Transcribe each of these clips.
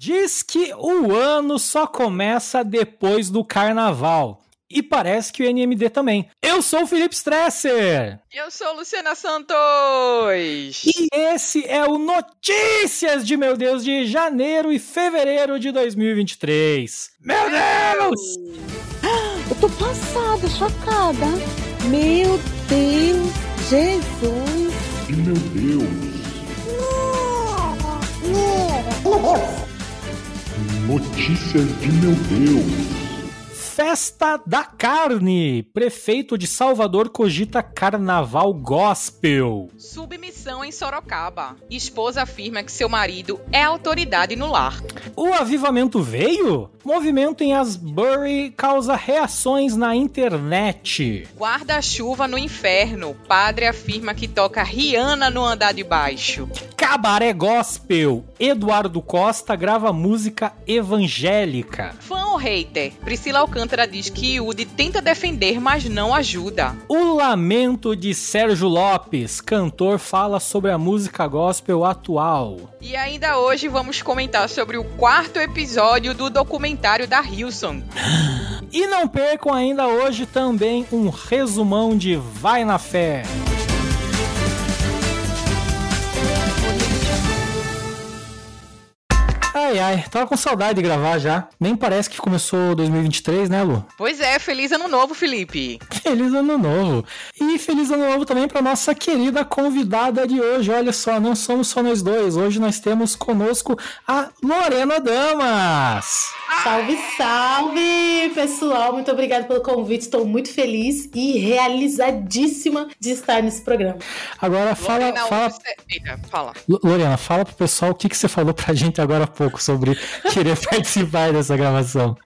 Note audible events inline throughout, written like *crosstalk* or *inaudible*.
Diz que o ano só começa depois do carnaval. E parece que o NMD também. Eu sou o Felipe Stresser. Eu sou Luciana Santos. E esse é o Notícias de Meu Deus de janeiro e fevereiro de 2023. Meu Deus! Eu tô passada, chocada. Meu Deus, Jesus. Meu Deus. Meu Deus. Notícias de meu Deus. Festa da Carne. Prefeito de Salvador cogita carnaval gospel. Submissão em Sorocaba. Esposa afirma que seu marido é autoridade no lar. O avivamento veio? Movimento em Asbury causa reações na internet. Guarda-chuva no inferno. Padre afirma que toca Rihanna no andar de baixo. Cabaré gospel. Eduardo Costa grava música evangélica. Fã ou hater? Priscila Alcântara diz que Yudi tenta defender, mas não ajuda. O lamento de Sérgio Lopes. Cantor fala sobre a música gospel atual. E ainda hoje vamos comentar sobre o quarto episódio do documentário da Hilson. *gasps* E não percam ainda hoje também um resumão de Vai na Fé. Ai, ai, tava com saudade de gravar já. Nem parece que começou 2023, né, Lu? Pois é, feliz ano novo, Felipe. Feliz ano novo. E feliz ano novo também para nossa querida convidada de hoje. Olha só, não somos só nós dois. Hoje nós temos conosco a Lorena Damas. Salve, salve, pessoal. Muito obrigada pelo convite. Estou muito feliz e realizadíssima de estar nesse programa. Agora fala, Lorena, fala, você- Eita, fala. Lorena, fala pro pessoal o que, que você falou pra gente agora há pouco sobre querer *laughs* participar dessa gravação.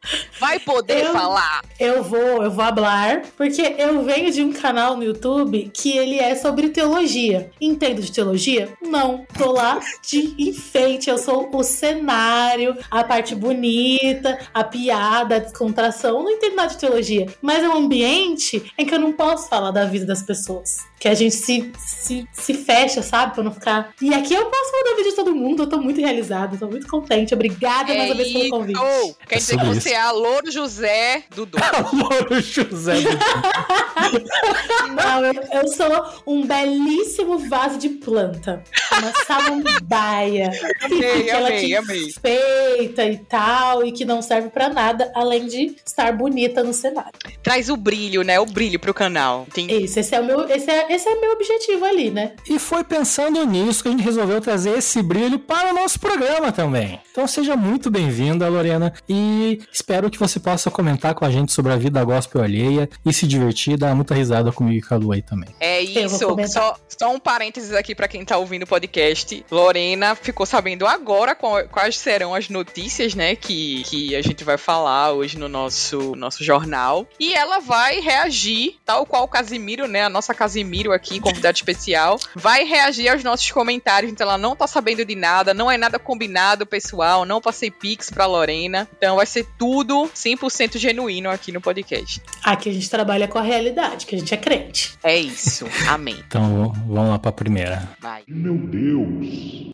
Vai poder Eu- falar. Eu vou, eu vou hablar, porque eu venho de um canal no YouTube que ele é sobre teologia. Entendo de teologia? Não. Tô lá de enfeite. Eu sou o cenário, a parte bonita, a piada, a descontração. Não entendo nada de teologia. Mas é um ambiente em que eu não posso falar da vida das pessoas. Que a gente se, se, se fecha, sabe? Pra não ficar. E aqui eu posso falar da vida de todo mundo. Eu tô muito realizada, tô muito contente. Obrigada mais uma vez pelo convite. isso. Quer É dizer que você é a Louro José Dudu. *laughs* Alô, José. do- *laughs* Não, eu, eu sou um belíssimo vaso de planta. Uma samambaia. Amei, Aquela amei, que amei. feita e tal, e que não serve pra nada, além de estar bonita no cenário. Traz o brilho, né? O brilho pro canal. Tem... Isso, esse é o meu, esse é, esse é meu objetivo ali, né? E foi pensando nisso que a gente resolveu trazer esse brilho para o nosso programa também. Então seja muito bem-vinda, Lorena, e espero que você possa comentar com a gente sobre a vida gospel alheia e se divertir, dar muita risada comigo e com a Lu aí também. É isso. Só, só um parênteses aqui pra quem tá ouvindo o podcast. Lorena ficou sabendo agora quais serão as notícias, né, que, que a gente vai falar hoje no nosso, nosso jornal. E ela vai reagir, tal qual o Casimiro, né, a nossa Casimiro aqui, convidado especial, vai reagir aos nossos comentários. Então ela não tá sabendo de nada, não é nada combinado, pessoal. Não passei pix pra Lorena. Então vai ser tudo 100% genuíno aqui no podcast. Aqui a gente trabalha com a realidade, que a gente é crente. É isso. Amém. Então vamos lá para a primeira. Vai. Meu Deus.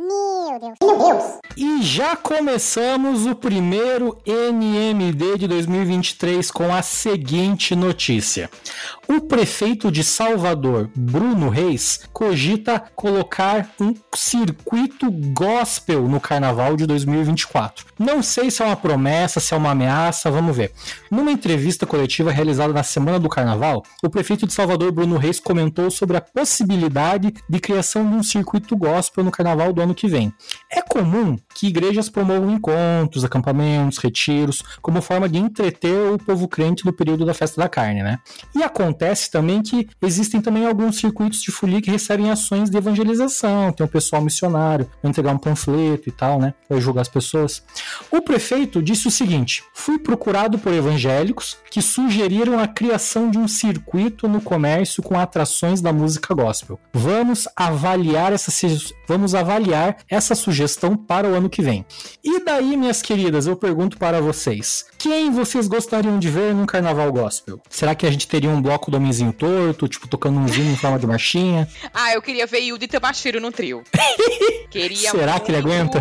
Meu Deus. E já começamos o primeiro NMD de 2023 com a seguinte notícia. O prefeito de Salvador, Bruno Reis, cogita colocar um circuito gospel no carnaval de 2024. Não sei se é uma promessa, se é uma ameaça, vamos ver. Numa entrevista coletiva realizada na semana do carnaval, o prefeito de Salvador, Bruno Reis, comentou sobre a possibilidade de criação de um circuito gospel no carnaval do ano que vem. É comum que igrejas promovam encontros, acampamentos, retiros, como forma de entreter o povo crente no período da festa da carne, né? E acontece também que existem também alguns circuitos de folia que recebem ações de evangelização, tem o pessoal missionário, vai entregar um panfleto e tal, né? Vai julgar as pessoas. O prefeito disse o seguinte: fui procurado por evangélicos que sugeriram a criação de um circuito no comércio com atrações da música gospel. Vamos avaliar essa, vamos avaliar essa sugestão para o ano que vem. E daí, minhas queridas, eu pergunto para vocês: quem vocês gostariam de ver num carnaval gospel? Será que a gente teria um bloco do homenzinho torto, tipo tocando um zino em forma de marchinha? *laughs* Ah, eu queria ver Yudi Tamashiro no trio. *laughs* queria Será que ele aguenta?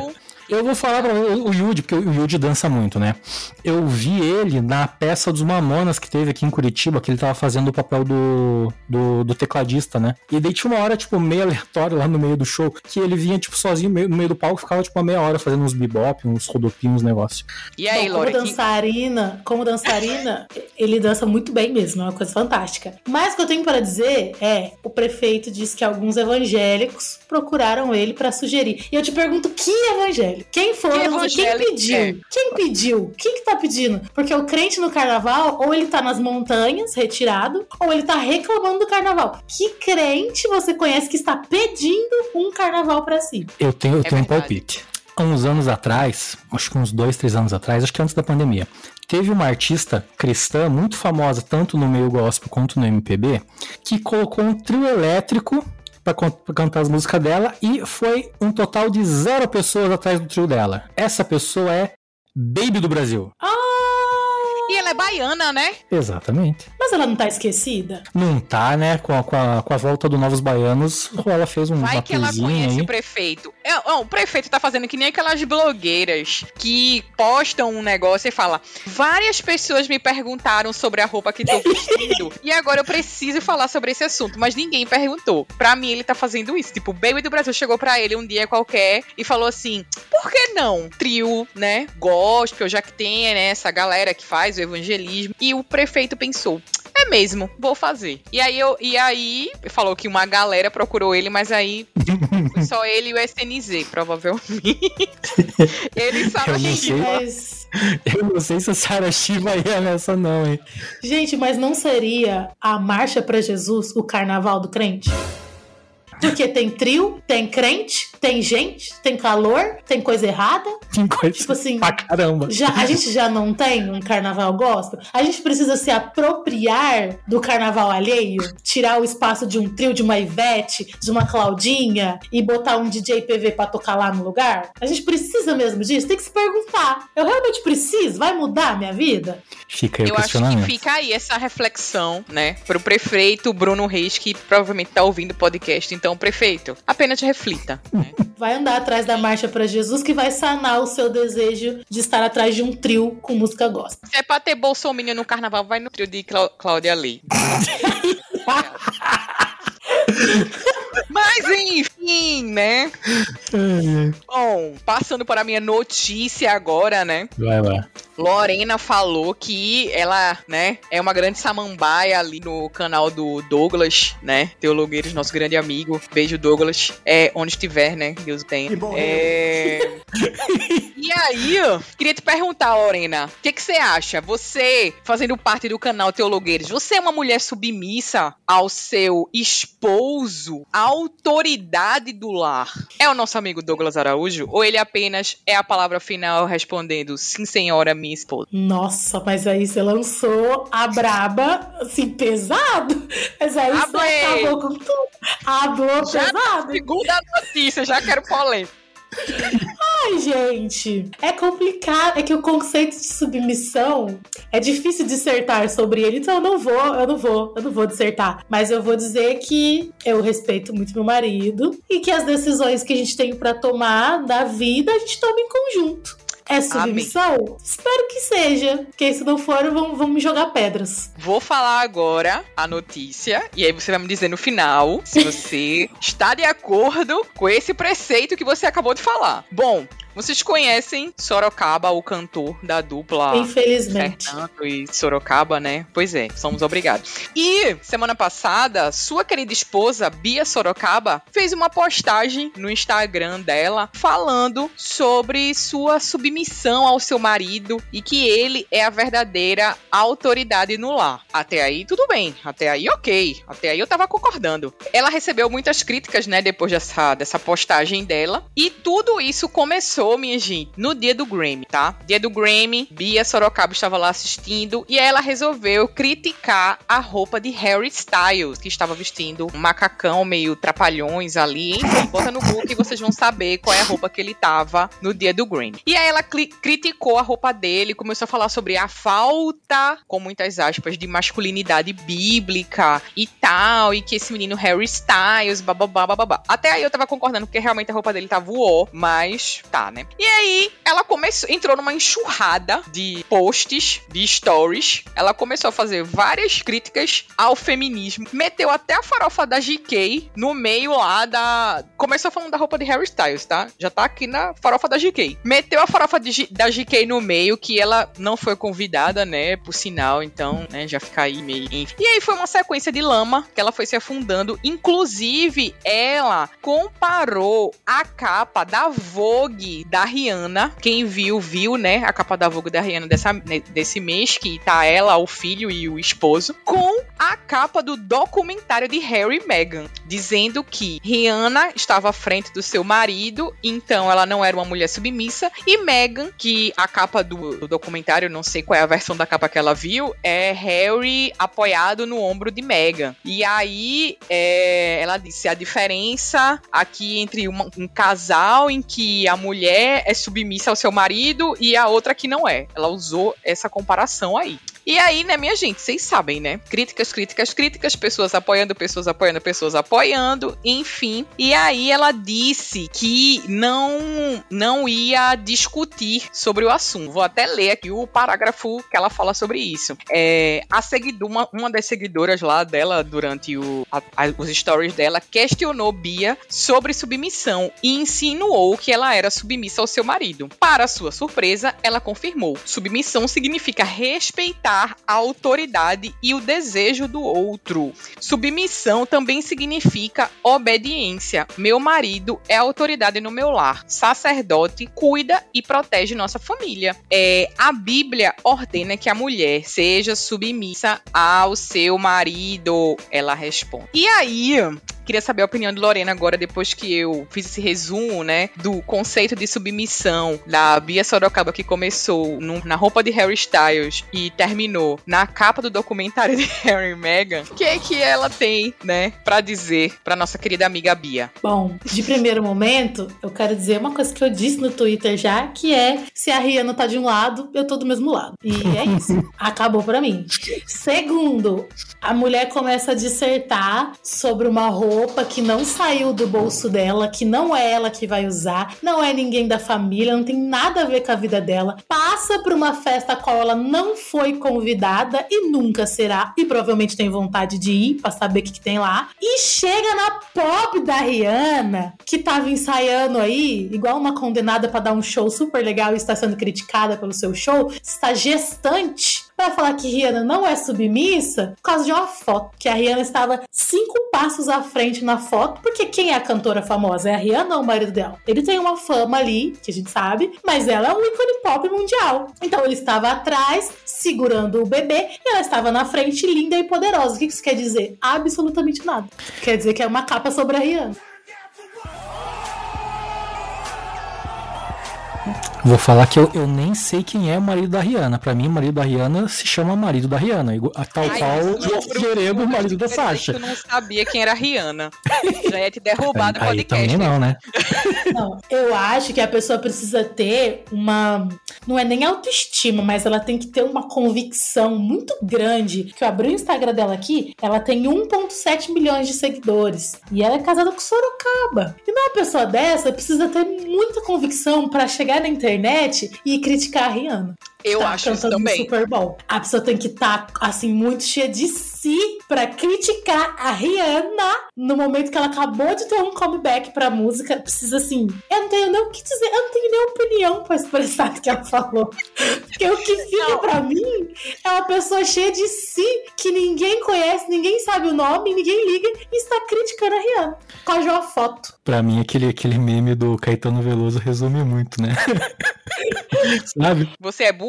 Eu vou falar pra o Yudi, porque o Yudi dança muito, né? Eu vi ele na peça dos Mamonas que teve aqui em Curitiba, que ele tava fazendo o papel do, do, do tecladista, né? E daí tinha uma hora, tipo, meio aleatório lá no meio do show, que ele vinha, tipo, sozinho meio- no meio do palco, ficava, tipo, uma meia hora fazendo uns bebop, uns rodopinhos, uns negócios. E aí, Bom, Lore? como que- dançarina, como dançarina, *laughs* ele dança muito bem mesmo, é uma coisa fantástica. Mas o que eu tenho para dizer é, o prefeito disse que alguns evangélicos procuraram ele para sugerir. E eu te pergunto, que evangélico? Quem foram? Que quem evangélico pediu? é? Quem pediu? Quem que tá pedindo? Porque o crente no carnaval, ou ele tá nas montanhas, retirado, ou ele tá reclamando do carnaval. Que crente você conhece que está pedindo um carnaval para si? Eu tenho, eu É tenho um palpite. Há uns anos atrás, acho que uns dois, três anos atrás, acho que antes da pandemia, teve uma artista cristã muito famosa, tanto no meio gospel quanto no MPB, que colocou um trio elétrico pra cantar as músicas dela e foi um total de zero pessoas atrás do trio dela. Essa pessoa é Baby do Brasil. E ela é baiana, né? Exatamente. Mas ela não tá esquecida? Não tá, né? Com a, com a, com a volta do Novos Baianos, ela fez um Vai que ela conhece aí. o prefeito. É, ó, o prefeito tá fazendo que nem aquelas blogueiras que postam um negócio e fala: várias pessoas me perguntaram sobre a roupa que tô vestindo *laughs* e agora eu preciso falar sobre esse assunto, mas ninguém perguntou. Pra mim ele tá fazendo isso. Tipo, o Baby do Brasil chegou pra ele um dia qualquer e falou assim: por que não trio, né? Gospel, já que tem né, essa galera que faz o evangelismo. E o prefeito pensou: é mesmo, vou fazer. E aí, eu, e aí falou que uma galera procurou ele, mas aí foi *laughs* só ele e o SNZ, provavelmente. *laughs* ele e Sarah Eu não sei. Shiva. Mas... Eu não sei se a Sarah Shiva ia nessa, não, hein? Gente, mas não seria a marcha pra Jesus o carnaval do crente? Porque tem trio, tem crente, tem gente, tem calor, tem coisa errada. Tem coisa Tipo assim, pra caramba. já, a gente já não tem um carnaval gospel? A gente precisa se apropriar do carnaval alheio? Tirar o espaço de um trio, de uma Ivete, de uma Claudinha e botar um DJ PV pra tocar lá no lugar? A gente precisa mesmo disso? Tem que se perguntar. Eu realmente preciso? Vai mudar a minha vida? Fica aí o Eu acho que fica aí essa reflexão, né, pro prefeito Bruno Reis, que provavelmente tá ouvindo o podcast. Então, prefeito, apenas reflita. né? *laughs* Vai andar atrás da marcha pra Jesus que vai sanar o seu desejo de estar atrás de um trio com música gospel. Se é pra ter Bolsonaro no carnaval, vai no trio de Clá- Cláudia Lee. *laughs* Mas enfim, né? Bom, passando para a minha notícia agora, né? Vai lá. Lorena falou que ela, né, é uma grande samambaia ali no canal do Douglas, né? Teologueiros, nosso grande amigo. Beijo, Douglas. É, onde estiver, né? Deus tenha. É... *laughs* e aí, ó, queria te perguntar, Lorena, o que, que você acha? Você, fazendo parte do canal Teologueiros, você é uma mulher submissa ao seu esposo, autoridade do lar? É o nosso amigo Douglas Araújo? Ou ele apenas é a palavra final respondendo sim, senhora, minha esposa? Nossa, mas aí você lançou a braba, assim, pesado. Mas aí você Ablei. acabou com tudo. Hablou Já pesado. Segunda notícia, já quero polêmica. Ai, gente, é complicado. É que o conceito de submissão é difícil dissertar sobre ele, então eu não vou, eu não vou, eu não vou dissertar. Mas eu vou dizer que eu respeito muito meu marido e que as decisões que a gente tem pra tomar da vida a gente toma em conjunto. É submissão? Espero que seja. Porque se não for, vão, vão me jogar pedras. Vou falar agora a notícia e aí você vai me dizer no final se *laughs* você está de acordo com esse preceito que você acabou de falar. Bom, vocês conhecem Sorocaba, o cantor da dupla Infelizmente. Fernando e Sorocaba, né? Pois é, somos obrigados. E semana passada, sua querida esposa, Bia Sorocaba, fez uma postagem no Instagram dela falando sobre sua submissão ao seu marido e que ele é a verdadeira autoridade no lar. Até aí, tudo bem. Até aí, ok. Até aí eu tava concordando. Ela recebeu muitas críticas, né, depois dessa, dessa postagem dela. E tudo isso começou minha gente, no dia do Grammy, tá? Dia do Grammy, Bia Sorocaba estava lá assistindo e ela resolveu criticar a roupa de Harry Styles, que estava vestindo um macacão meio trapalhões ali. Enfim, bota no Google que vocês vão saber qual é a roupa que ele tava no dia do Grammy. E aí ela criticou a roupa dele, começou a falar sobre a falta, com muitas aspas, de masculinidade bíblica e tal, e que esse menino Harry Styles, bababá, bababá. Até aí eu tava concordando, porque realmente a roupa dele tava uó, mas tá, né? E aí ela começou, entrou numa enxurrada de posts, de stories. Ela começou a fazer várias críticas ao feminismo. Meteu até a farofa da GK no meio lá da. Começou falando da roupa de Harry Styles, tá? Já tá aqui na farofa da GK. Meteu a farofa de, da GK no meio, que ela não foi convidada, né? Por sinal, então, né? Já fica aí meio. E aí foi uma sequência de lama que ela foi se afundando. Inclusive, ela comparou a capa da Vogue da Rihanna. Quem viu, viu, né? A capa da Vogue da Rihanna dessa, né, desse mês, que tá ela, o filho e o esposo, com a capa do documentário de Harry e Meghan, dizendo que Rihanna estava à frente do seu marido, então ela não era uma mulher submissa, e Meghan, que a capa do, do documentário, não sei qual é a versão da capa que ela viu, é Harry apoiado no ombro de Meghan. E aí é, ela disse a diferença aqui entre uma, um casal em que a mulher é submissa ao seu marido e a outra que não é. Ela usou essa comparação aí. E aí, né, minha gente, vocês sabem, né? Críticas, críticas, críticas, pessoas apoiando, pessoas apoiando, pessoas apoiando, enfim. E aí ela disse que não não ia discutir sobre o assunto. Vou até ler aqui o parágrafo que ela fala sobre isso. É, a seguidora, uma, uma das seguidoras lá dela, durante o, a, a, os stories dela, questionou Bia sobre submissão e insinuou que ela era submissa ao seu marido. Para sua surpresa, ela confirmou: submissão significa respeitar a autoridade e o desejo do outro. Submissão também significa obediência. Meu marido é autoridade no meu lar. Sacerdote cuida e protege nossa família. É, a Bíblia ordena que a mulher seja submissa ao seu marido. Ela responde. E aí, queria saber a opinião de Lorena agora, depois que eu fiz esse resumo, né, do conceito de submissão da Bia Sorocaba, que começou no, na roupa de Harry Styles e terminou na capa do documentário de *laughs* Harry e Meghan. O que é que ela tem, né, para dizer pra nossa querida amiga Bia? Bom, de primeiro momento, eu quero dizer uma coisa que eu disse no Twitter já, que é se a Rihanna tá de um lado, eu tô do mesmo lado. E é isso. *laughs* Acabou pra mim. Segundo, a mulher começa a dissertar sobre uma roupa que não saiu do bolso dela, que não é ela que vai usar, não é ninguém da família, não tem nada a ver com a vida dela. Passa por uma festa a qual ela não foi convidada e nunca será, e provavelmente tem vontade de ir pra saber o que, que tem lá. E chega na pop da Rihanna, que tava ensaiando aí, igual uma condenada para dar um show super legal e está sendo criticada pelo seu show, está gestante para falar que Rihanna não é submissa por causa de uma foto. Que a Rihanna estava cinco passos à frente na foto, porque quem é a cantora famosa? É a Rihanna ou o marido dela? Ele tem uma fama ali, que a gente sabe, mas ela é um ícone pop mundial. Então ele estava atrás, segurando o bebê, e ela estava na frente, linda e poderosa. O que isso quer dizer? Absolutamente nada. Quer dizer que é uma capa sobre a Rihanna. Vou falar que eu, eu nem sei quem é o marido da Rihanna. Pra mim, o marido da Rihanna se chama marido da Rihanna. Tal Ai, qual o Figueiredo, o marido da Sasha. Tu não sabia quem era a Rihanna. Já ia te derrubar do Aí, aí podcast. também não, né? *laughs* Não, eu acho que a pessoa precisa ter uma. Não é nem autoestima, mas ela tem que ter uma convicção muito grande. Que eu abri o Instagram dela aqui, ela tem 1,7 milhões de seguidores. E ela é casada com Sorocaba. E uma pessoa dessa precisa ter muita convicção pra chegar na internet e criticar a Rihanna. Eu tá acho isso também. Super Bowl. A pessoa tem que estar, assim, muito cheia de si pra criticar a Rihanna no momento que ela acabou de ter um comeback pra música. Precisa, assim, eu não tenho nem o que dizer, eu não tenho nem opinião pra expressar o que ela falou. Porque o que fica Não. pra mim é uma pessoa cheia de si que ninguém conhece, ninguém sabe o nome, ninguém liga e está criticando a Rihanna. Com a uma foto. Pra mim, aquele, aquele meme do Caetano Veloso resume muito, né? *laughs* Sabe? Você é burra?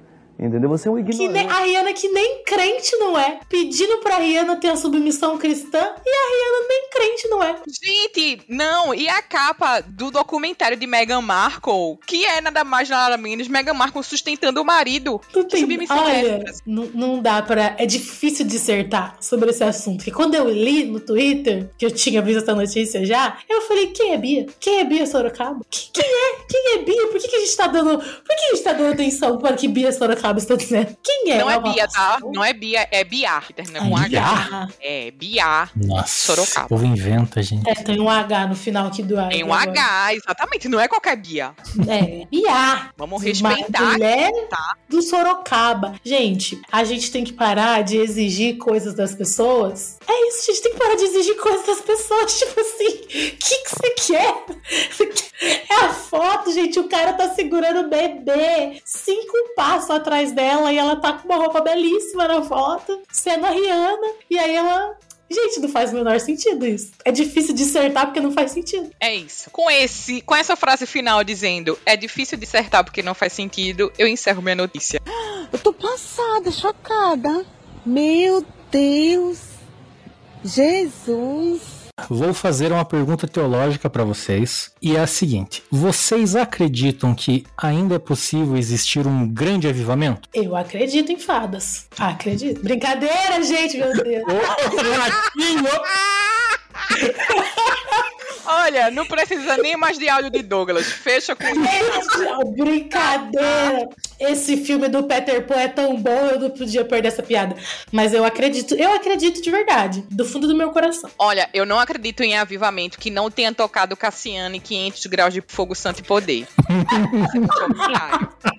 Entendeu? Você é um Que ignorante. nem, a Rihanna que nem crente não é. Pedindo pra Rihanna ter a submissão cristã e a Rihanna nem crente não é. Gente, não, e a capa do documentário de Meghan Markle, que é nada mais nada menos Meghan Markle sustentando o marido. Que tem, submissão é olha, essa? não, não dá pra. É difícil dissertar sobre esse assunto. Porque quando eu li no Twitter, que eu tinha visto essa notícia já, eu falei: quem é Bia? Quem é Bia Sorocaba? Que- Quem é? Quem é Bia? Por que, que a gente tá dando. Por que a gente tá dando atenção para que Bia Sorocaba está dizendo? Quem é? Não é uma Bia, tá? Não é Bia, é Bia, que termina com Ah, H. Bia. É, Bia. Nossa, Sorocaba. o povo inventa, gente. É, tem um H no final aqui do ar. Tem um H, exatamente. Não é qualquer Bia. É, Bia. Vamos Uma respeitar. mulher tá? do Sorocaba. Gente, a gente tem que parar de exigir coisas das pessoas. É isso, a gente tem que parar de exigir coisas das pessoas. *laughs* Tipo assim, o que que você quer? *laughs* É a foto, gente. O cara tá segurando o bebê cinco passos atrás dela e ela tá com uma roupa belíssima na foto, sendo a Rihanna. E aí ela. Gente, não faz o menor sentido isso. É difícil dissertar porque não faz sentido. É isso. Com esse, com essa frase final dizendo é difícil dissertar porque não faz sentido, eu encerro minha notícia. *gasps* Eu tô passada, chocada. Meu Deus. Jesus. Vou fazer uma pergunta teológica para vocês e é a seguinte: vocês acreditam que ainda é possível existir um grande avivamento? Eu acredito em fadas. Acredito. Brincadeira, gente, meu Deus. *laughs* Olha, não precisa nem mais de áudio de Douglas. Fecha com Gente, *laughs* brincadeira. Esse filme do Peter Pan é tão bom, eu não podia perder essa piada. Mas eu acredito, eu acredito de verdade, do fundo do meu coração. Olha, eu não acredito em avivamento que não tenha tocado Cassiane 500 graus de fogo santo e poder. *laughs*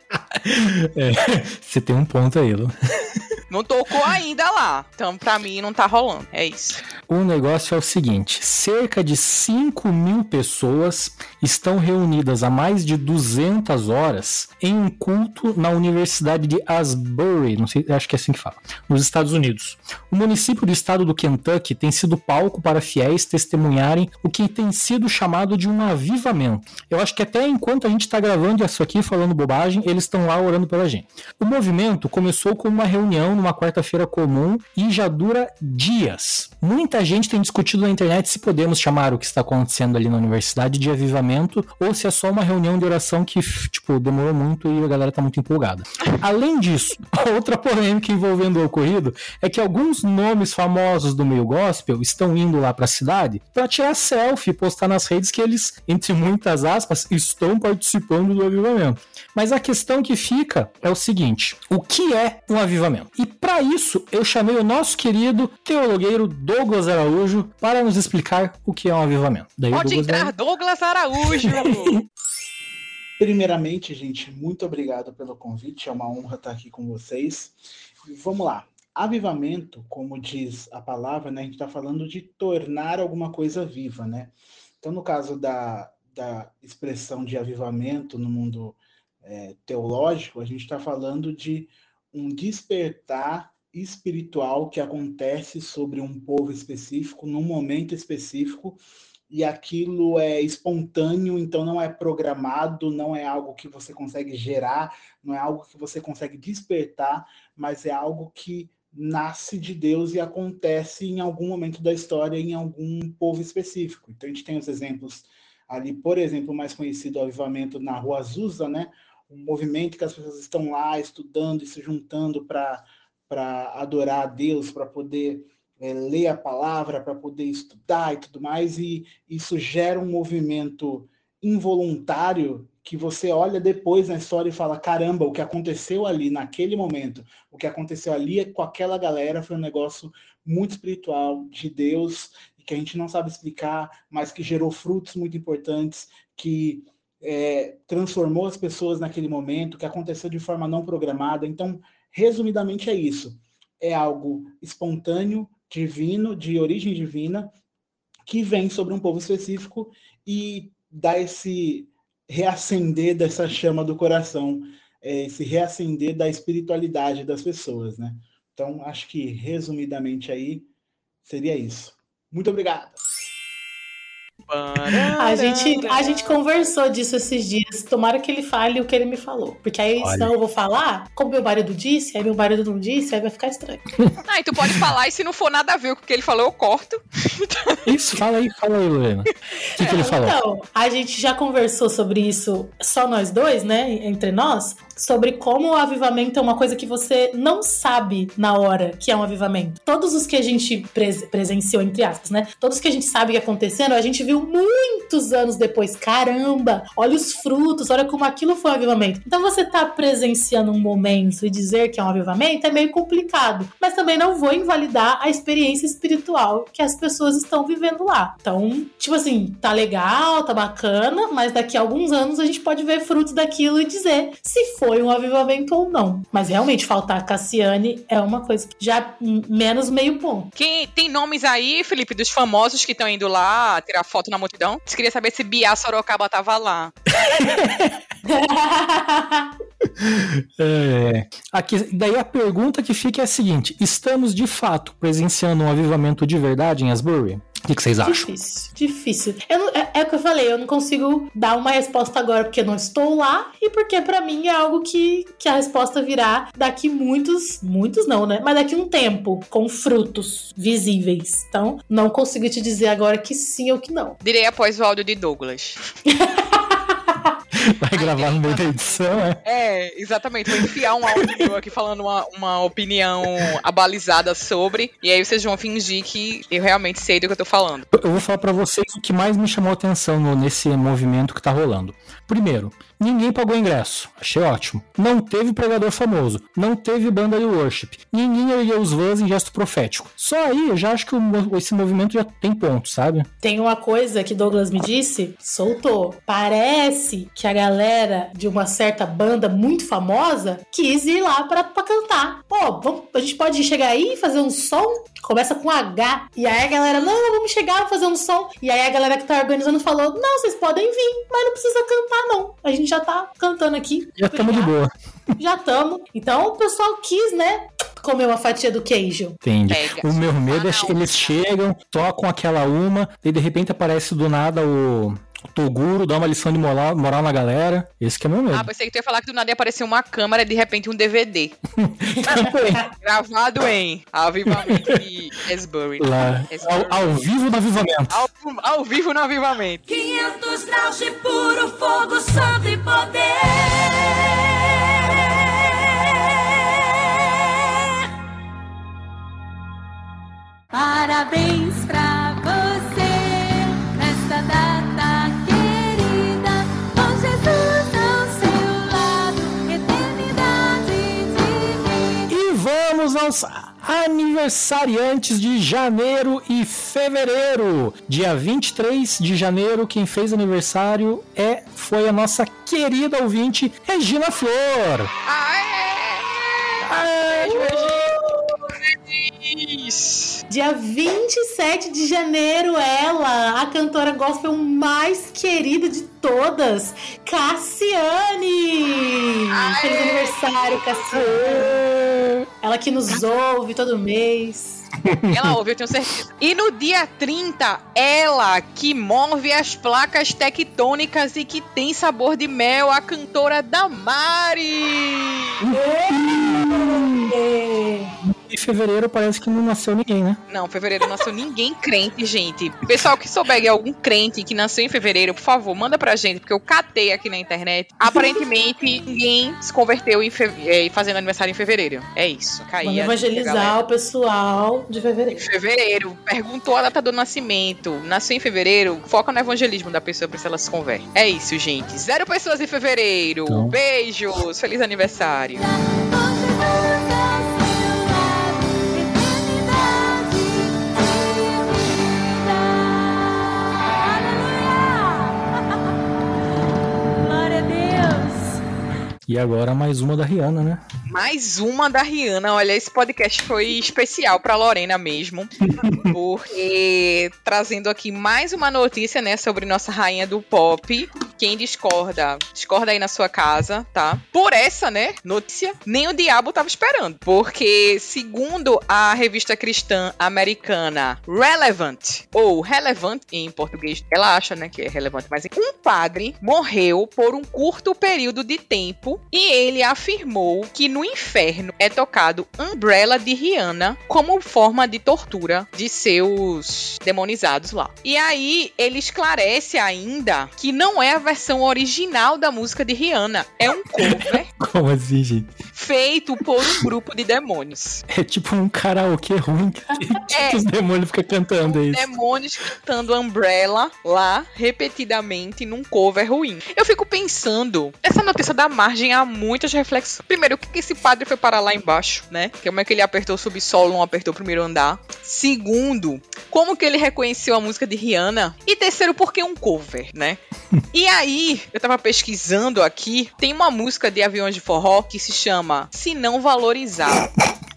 É, você tem um ponto aí, Lu. *laughs* não tocou ainda lá. Então, pra mim, não tá rolando. É isso. O negócio é o seguinte: cerca de 5 mil pessoas estão reunidas há mais de 200 horas em um culto na Universidade de Asbury, não sei, acho que é assim que fala, nos Estados Unidos. O município do estado do Kentucky tem sido palco para fiéis testemunharem o que tem sido chamado de um avivamento. Eu acho que até enquanto a gente está gravando isso aqui, falando bobagem, eles estão lá orando pela gente. O movimento começou com uma reunião numa quarta-feira comum e já dura dias. Muita gente tem discutido na internet se podemos chamar o que está acontecendo ali na universidade de avivamento ou se é só uma reunião de oração que, tipo, demorou muito e a galera tá muito empolgada. Além disso, *laughs* outra polêmica envolvendo o ocorrido é que alguns nomes famosos do meio gospel estão indo lá para a cidade para tirar selfie e postar nas redes que eles, entre muitas aspas, estão participando do avivamento. Mas a questão que fica é o seguinte: o que é um avivamento? E para isso eu chamei o nosso querido teologueiro Douglas Araújo para nos explicar o que é um avivamento. Daí Pode Douglas vai- entrar Douglas Araújo. *laughs* Primeiramente, gente, muito obrigado pelo convite. É uma honra estar aqui com vocês. E Vamos lá. Avivamento, como diz a palavra, né, a gente está falando de tornar alguma coisa viva, né? Então, no caso da, da expressão de avivamento no mundo eh, teológico, a gente está falando de um despertar espiritual que acontece sobre um povo específico, num momento específico, e aquilo é espontâneo, então não é programado, não é algo que você consegue gerar, não é algo que você consegue despertar, mas é algo que nasce de Deus e acontece em algum momento da história, em algum povo específico. Então a gente tem os exemplos ali, por exemplo, mais conhecido o avivamento na Rua Azusa, né? Um movimento que as pessoas estão lá estudando e se juntando para adorar a Deus, para poder é, ler a palavra, para poder estudar e tudo mais, e isso gera um movimento involuntário que você olha depois na história e fala: caramba, o que aconteceu ali naquele momento, o que aconteceu ali com aquela galera foi um negócio muito espiritual de Deus e que a gente não sabe explicar, mas que gerou frutos muito importantes, que é, transformou as pessoas naquele momento, que aconteceu de forma não programada. Então, resumidamente, é isso. É algo espontâneo, divino, de origem divina, que vem sobre um povo específico e dá esse reacender dessa chama do coração, é, esse reacender da espiritualidade das pessoas, né? Então, acho que resumidamente aí seria isso. Muito obrigado. A gente, a gente conversou disso esses dias. Tomara que ele fale o que ele me falou. Porque aí, Olha. senão eu vou falar, como meu marido disse, aí meu marido não disse, aí vai ficar estranho. *laughs* Ah, e tu pode falar, e se não for nada a ver com o que ele falou, eu corto. *laughs* Isso, fala aí, fala aí, Lorena. O que, que ele falou? Então, a gente já conversou sobre isso, só nós dois, né? Entre nós, sobre como o avivamento é uma coisa que você não sabe na hora que é um avivamento. Todos os que a gente pres- presenciou, entre aspas, né? Todos que a gente sabe que acontecendo, a gente viu muitos anos depois. Caramba, olha os frutos, olha como aquilo foi um avivamento. Então você tá presenciando um momento e dizer que é um avivamento é meio complicado. Mas também não vou invalidar a experiência espiritual que as pessoas estão vivendo lá. Então, tipo assim, tá legal, tá bacana, mas daqui a alguns anos a gente pode ver frutos daquilo e dizer se foi um avivamento ou não. Mas realmente, faltar a Cassiane é uma coisa que já menos meio ponto. Quem tem nomes aí, Felipe, dos famosos que estão indo lá tirar foto na multidão? Queria saber se Bia Sorocaba tava lá. *laughs* É, aqui, daí a pergunta que fica é a seguinte: estamos de fato presenciando um avivamento de verdade em Asbury? O que, que vocês acham? Difícil, difícil. Eu não- é, é o que eu falei, eu não consigo dar uma resposta agora porque eu não estou lá e porque pra mim é algo que, que a resposta virá daqui muitos, muitos não, né? Mas daqui um tempo, com frutos visíveis. Então, não consigo te dizer agora que sim ou que não. Direi após o áudio de Douglas. *laughs* Vai gravar no meio da edição, é? É, exatamente. Vou enfiar um áudio meu aqui falando uma, uma opinião abalizada sobre. E aí vocês vão fingir que eu realmente sei do que eu tô falando. Eu vou falar pra vocês o que mais me chamou a atenção no- nesse movimento que tá rolando. Primeiro, ninguém pagou ingresso. Achei ótimo. Não teve pregador famoso. Não teve banda de worship. Ninguém ergueu os vãs em gesto profético. Só aí eu já acho que esse movimento já tem ponto, sabe? Tem uma coisa que Douglas me disse, soltou. Parece que a galera de uma certa banda muito famosa quis ir lá pra, pra cantar. Pô, vamos- a gente pode chegar aí e fazer um som? Começa com H. E aí a galera, não, vamos chegar, fazer um som. E aí a galera que tá organizando falou: não, vocês podem vir, mas não precisa cantar, não. A gente já tá cantando aqui. Já estamos de boa. *laughs* Já estamos. Então o pessoal quis, né? Comer uma fatia do queijo. Entende? Pega. O meu medo é Ah, que não. eles chegam, tocam aquela uma, e de repente aparece do nada o Toguro, dá uma lição de moral, moral na galera. Esse que é meu medo. Ah, pensei que tu ia falar que do nada ia aparecer uma câmera e de repente um DVD. *laughs* Gravado em Avivamento de Esbury. Lá, Esbury. ao, ao vivo no avivamento. Ao, ao vivo no Avivamento. 500 graus de puro fogo, santo e poder. Parabéns pra aniversariantes de janeiro e fevereiro. Dia 23 de janeiro, quem fez aniversário é foi a nossa querida ouvinte Regina Flor. Aê! Dia 27 de janeiro, ela, a cantora gospel mais querida de todas, Cassiane! Feliz aniversário, Cassiane! Ela que nos ouve todo mês. Ela ouve, eu tenho certeza. E no dia 30, ela que move as placas tectônicas e que tem sabor de mel, a cantora Damari. Em fevereiro parece que não nasceu ninguém, né? Não, fevereiro não nasceu ninguém crente, gente. Pessoal que souber de algum crente que nasceu em fevereiro, por favor, manda pra gente, porque eu catei aqui na internet. Aparentemente, ninguém se converteu em fe... eh, fazendo aniversário em fevereiro. É isso. Caí. Vamos evangelizar o pessoal de Em fevereiro. fevereiro, perguntou a data do nascimento. Nasceu em fevereiro, foca no evangelismo da pessoa pra se ela se converte. É isso, gente. Zero pessoas em fevereiro. Então. Beijos, feliz aniversário. E agora mais uma da Rihanna, né? Mais uma da Rihanna. Olha, esse podcast foi especial pra Lorena mesmo. *laughs* porque trazendo aqui mais uma notícia, né, sobre nossa rainha do pop. quem discorda, discorda aí na sua casa, tá? Por essa, né, notícia, nem o diabo tava esperando. Porque, segundo a revista cristã americana Relevant, ou Relevant em português, ela acha, né, que é relevante, mas um padre morreu por um curto período de tempo e ele afirmou que no inferno é tocado Umbrella de Rihanna como forma de tortura de seus demonizados lá. E aí ele esclarece ainda que não é a versão original da música de Rihanna, é um cover *laughs* Como assim, gente? feito por um grupo de demônios. É tipo um karaokê ruim que, É. *laughs* os demônios ficam cantando é isso. Demônios cantando Umbrella lá repetidamente num cover ruim. Eu fico pensando, essa notícia dá margem a muitas reflexões. Primeiro, o que que esse padre foi parar lá embaixo, né? Como é que ele apertou o subsolo, não apertou o primeiro andar? Segundo, como que ele reconheceu a música de Rihanna? E terceiro, por que um cover, né? *laughs* E aí, eu tava pesquisando aqui, tem uma música de aviões de forró que se chama Se Não Valorizar.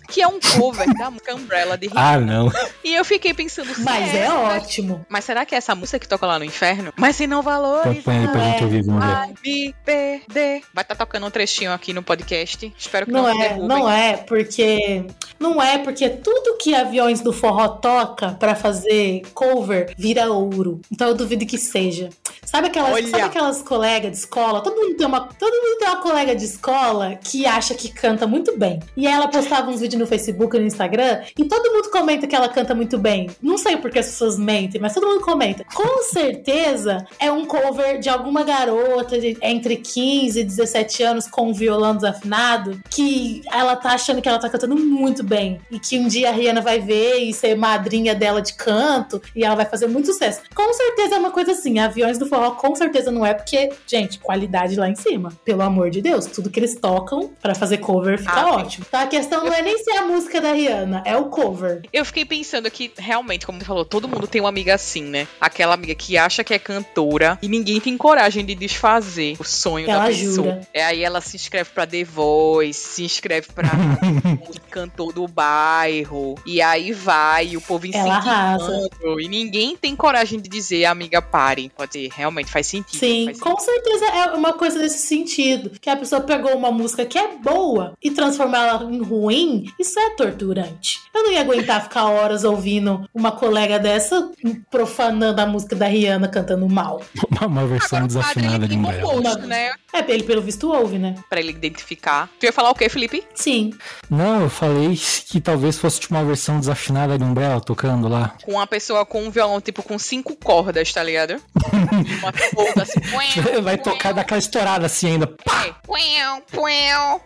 Que é um cover da música Umbrella de Rihanna. Ah, não. E eu fiquei pensando, Mas é essa- ótimo. Mas será que é essa música que toca lá no inferno? Mas se não valores. Põe aí pra gente ouvir, vamos ver. Vai me perder. Vai estar tocando um trechinho aqui no podcast. Espero que não, Não é, derrubem. não é, porque. Não é porque tudo que aviões do forró toca pra fazer cover vira ouro. Então eu duvido que seja. Sabe aquelas, Olha. sabe aquelas colegas de escola? Todo mundo, tem uma, todo mundo tem uma colega de escola que acha que canta muito bem. E ela postava uns vídeos no Facebook e no Instagram e todo mundo comenta que ela canta muito bem. Não sei porque as pessoas mentem, mas todo mundo comenta. Com certeza é um cover de alguma garota de entre 15 e 17 anos com um violão desafinado que ela tá achando que ela tá cantando muito bem e que um dia a Rihanna vai ver e ser madrinha dela de canto e ela vai fazer muito sucesso. Com certeza é uma coisa assim, aviões do forró com certeza não é porque, gente, qualidade lá em cima. Pelo amor de Deus, tudo que eles tocam pra fazer cover fica Ah, ótimo. Então a questão não é nem ser a música da Rihanna, é o cover. Eu fiquei pensando que, realmente, como você falou, todo mundo tem uma amiga assim, né? Aquela amiga que acha que é cantora e ninguém tem coragem de desfazer o sonho Ela da pessoa. jura. É aí ela se inscreve pra The Voice, se inscreve pra *laughs* cantor do bairro. E aí vai, e o povo incentivando. E ninguém tem coragem de dizer, amiga, pare. Pode ser, realmente faz sentido. Sim, faz com certeza é uma coisa desse sentido. Que a pessoa pegou uma música que é boa e transformar ela em ruim, isso é torturante. Eu não ia aguentar ficar horas ouvindo uma colega dessa profanando a música da Rihanna cantando mal. Uma, uma versão Agora, desafinada de gosto, né? É, ele pelo visto ouve, né? Pra ele identificar. Tu ia falar o quê, Felipe? Sim. Não, eu falei que talvez fosse tipo uma versão desafinada de Umbrella tocando lá. Com uma pessoa com um violão, tipo, com cinco cordas, tá ligado? *laughs* uma corda assim. puém, Vai puém, *laughs* tocar daquela estourada assim ainda. é, puém, puém.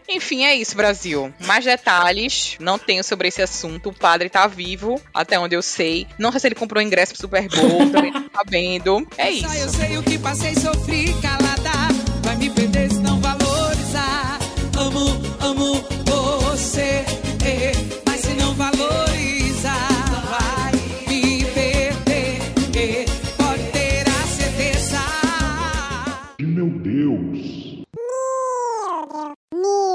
Enfim, é isso, Brasil. Mais detalhes não tenho sobre esse assunto. O padre tá vivo, até onde eu sei. Não sei se ele comprou ingresso pro Super Bowl, também não tá sabendo. É Só eu isso. sei o que passei, sofri calada. Vai me perder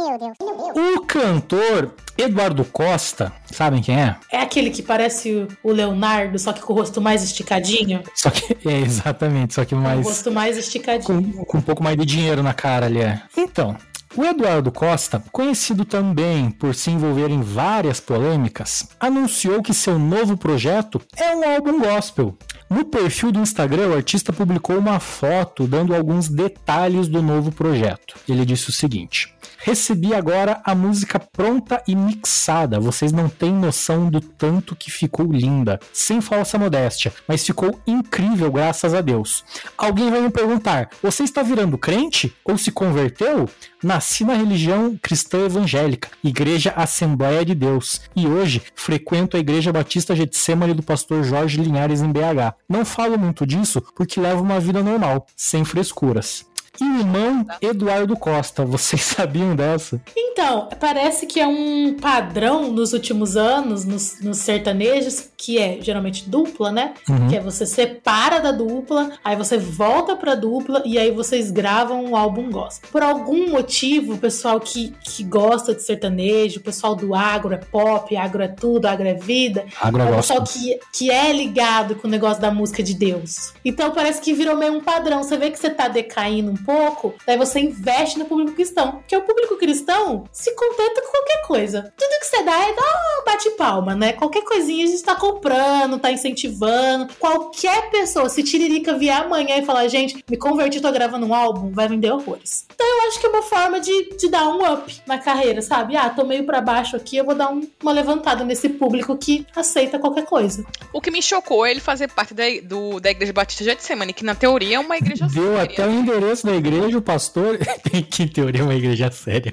Meu Deus. Meu Deus. O cantor Eduardo Costa, sabem quem é? É aquele que parece o- Leonardo, só que com o rosto mais esticadinho. Só que *laughs* é exatamente, só que Com o mais rosto mais esticadinho. com, com um pouco mais de dinheiro na cara ali é. Então, o Eduardo Costa, conhecido também por se envolver em várias polêmicas, anunciou que seu novo projeto é um álbum gospel. No perfil do Instagram, o artista publicou uma foto dando alguns detalhes do novo projeto. Ele disse o seguinte: Recebi agora a música pronta e mixada. Vocês não têm noção do tanto que ficou linda. Sem falsa modéstia, mas ficou incrível, graças a Deus. Alguém vai me perguntar: você está virando crente ou se converteu? Nasci na religião cristã evangélica, Igreja Assembleia de Deus, e hoje frequento a Igreja Batista Getsemane do pastor Jorge Linhares em BH. Não falo muito disso porque levo uma vida normal, sem frescuras. Irmão Eduardo Costa. Vocês *laughs* sabiam dessa? Então, parece que é um padrão nos últimos anos, nos, nos sertanejos, que é geralmente dupla, né? Uhum. Que é você separa da dupla, aí você volta pra dupla e aí vocês gravam um álbum gospel. Por algum motivo, o pessoal que, que gosta de sertanejo, o pessoal do agro é pop, agro é tudo, agro é vida, Agro é o gospel. pessoal que, que é ligado com o negócio da música de Deus. Então parece que virou meio um padrão. Você vê que você tá decaindo um pouco, daí você investe no público cristão. Porque o público cristão se contenta com qualquer coisa. Tudo que você dá é dar um bate-palma, né? Qualquer coisinha a gente tá comprando, tá incentivando. Qualquer pessoa, se Tiririca vier amanhã e falar, gente, me converti, tô gravando um álbum, vai vender horrores. Então eu acho que é uma forma de, de dar um up na carreira, sabe? Ah, tô meio pra baixo aqui, eu vou dar um- uma levantada nesse público que aceita qualquer coisa. O que me chocou é ele fazer parte da, do, da Igreja Batista Getsemane, que na teoria é uma igreja Deu séria. até o endereço da igreja, o pastor. *laughs* que em teoria é uma igreja séria.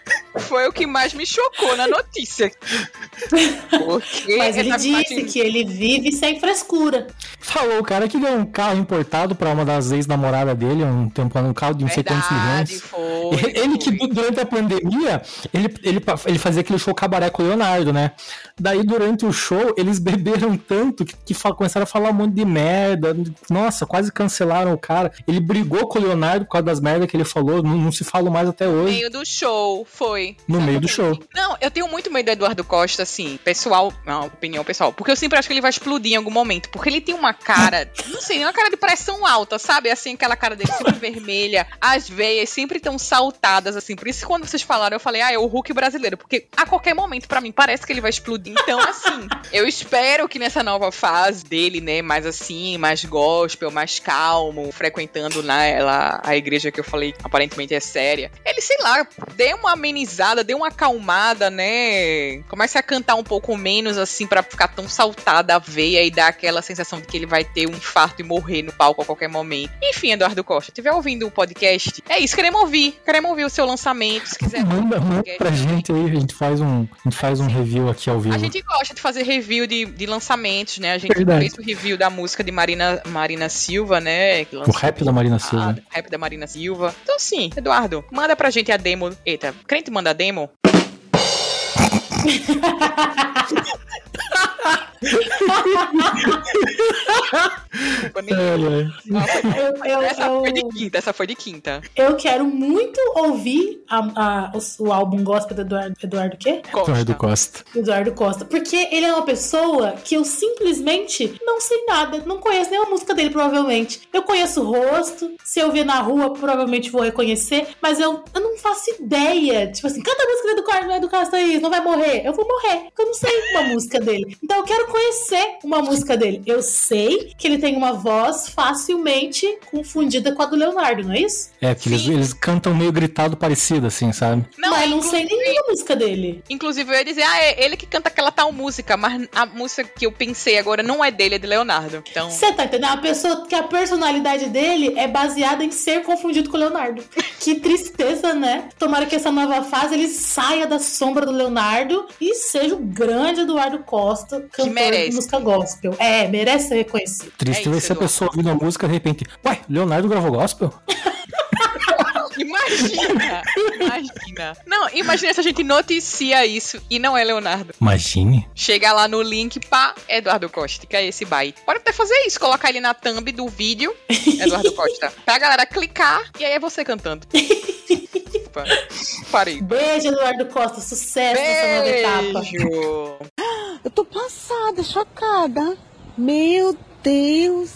Foi o que mais me chocou na notícia. Porque Mas ele disse parte- que ele vive sem frescura. Falou o cara que deu um carro importado pra uma das ex-namoradas dele, um tempo um carro de não sei quantos milhões. foi. Ele que du- durante a pandemia, ele, ele, ele fazia aquele show cabaré com o Leonardo, né? Daí durante o show, eles beberam tanto que, que começaram a falar um monte de merda. Nossa, quase cancelaram o cara. Ele brigou com o Leonardo por causa das merdas que ele falou, não, não se fala mais até No hoje. meio do show, foi. No meio do show. Não, eu tenho muito medo do Eduardo Costa, assim, pessoal, não, opinião pessoal, porque eu sempre acho que ele vai explodir em algum momento, porque ele tem uma cara, não sei, uma cara de pressão alta, sabe? Assim, aquela cara dele sempre *laughs* vermelha, as veias sempre tão saltadas, assim, por isso quando vocês falaram, eu falei, ah, é o Hulk brasileiro, porque a qualquer momento, pra mim, parece que ele vai explodir, então, assim, *laughs* eu espero que nessa nova fase dele, né, mais assim, mais gospel, mais calmo, frequentando né, lá, a igreja que eu falei, aparentemente é séria, ele, sei lá, dê uma amenizada, dê uma acalmada, né? Comece a cantar um pouco menos, assim, pra ficar tão saltada a veia e dar aquela sensação de que ele vai ter um infarto e morrer no palco a qualquer momento. Enfim, Eduardo Costa, estiver ouvindo o podcast, é isso, queremos ouvir. Queremos ouvir o seu lançamento, se quiser. Manda, manda pra gente aí, a gente faz um, a gente faz um review aqui ao vivo. A gente gosta de fazer review de, de lançamentos, né? A gente Verdade. fez o review da música de Marina, Marina Silva, né? O rap da Marina Silva. Ah, rap da Marina Silva. Então, sim, Eduardo, manda pra gente a demo. Eita, crente manda a demo? *laughs* Não, foi- Eu, eu, Essa eu- foi de quinta, essa foi de quinta. eu quero muito ouvir a- a- o, o álbum gospel do Eduardo, Eduardo quê? Eduardo Costa. Eduardo Costa. Porque ele é uma pessoa que eu simplesmente não sei nada. Não conheço nenhuma música dele, provavelmente. Eu conheço o rosto. Se eu ver na rua, provavelmente vou reconhecer. Mas eu, eu não faço ideia. Tipo assim, canta a música do Eduardo, Eduardo Costa aí, não vai morrer. Eu vou morrer, porque eu não sei uma música dele. Então eu quero conhecer uma música dele. Eu sei que ele tem uma voz facilmente confundida com a do Leonardo, não é isso? É, porque eles, eles cantam meio gritado parecido, assim, sabe? Não, mas eu não sei nenhuma música dele. Inclusive, eu ia dizer, ah, é ele que canta aquela tal música, mas a música que eu pensei agora não é dele, é de Leonardo. Então, Você tá entendendo? A pessoa que a personalidade dele é baseada em ser confundido com o Leonardo. *laughs* Que tristeza, né? Tomara que essa nova fase ele saia da sombra do Leonardo e seja o grande Eduardo Costa, cantor merece. de música gospel. É, merece ser reconhecido. Triste É vai isso, ser a pessoa ouvindo a música de repente. Ué, Leonardo gravou gospel? *laughs* imagina, imagina. Não, imagina se a gente noticia isso e não é Leonardo. Imagine. Chega lá no link, pá, Eduardo Costa, que é esse bye. Pode até fazer isso, colocar ele na thumb do vídeo, Eduardo Costa. Pra galera clicar e aí é você cantando. *laughs* Parei. Beijo, Eduardo Costa. Sucesso nessa nova etapa. Beijo. *gasps* Eu tô passada, chocada. Meu Deus.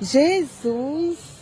Jesus.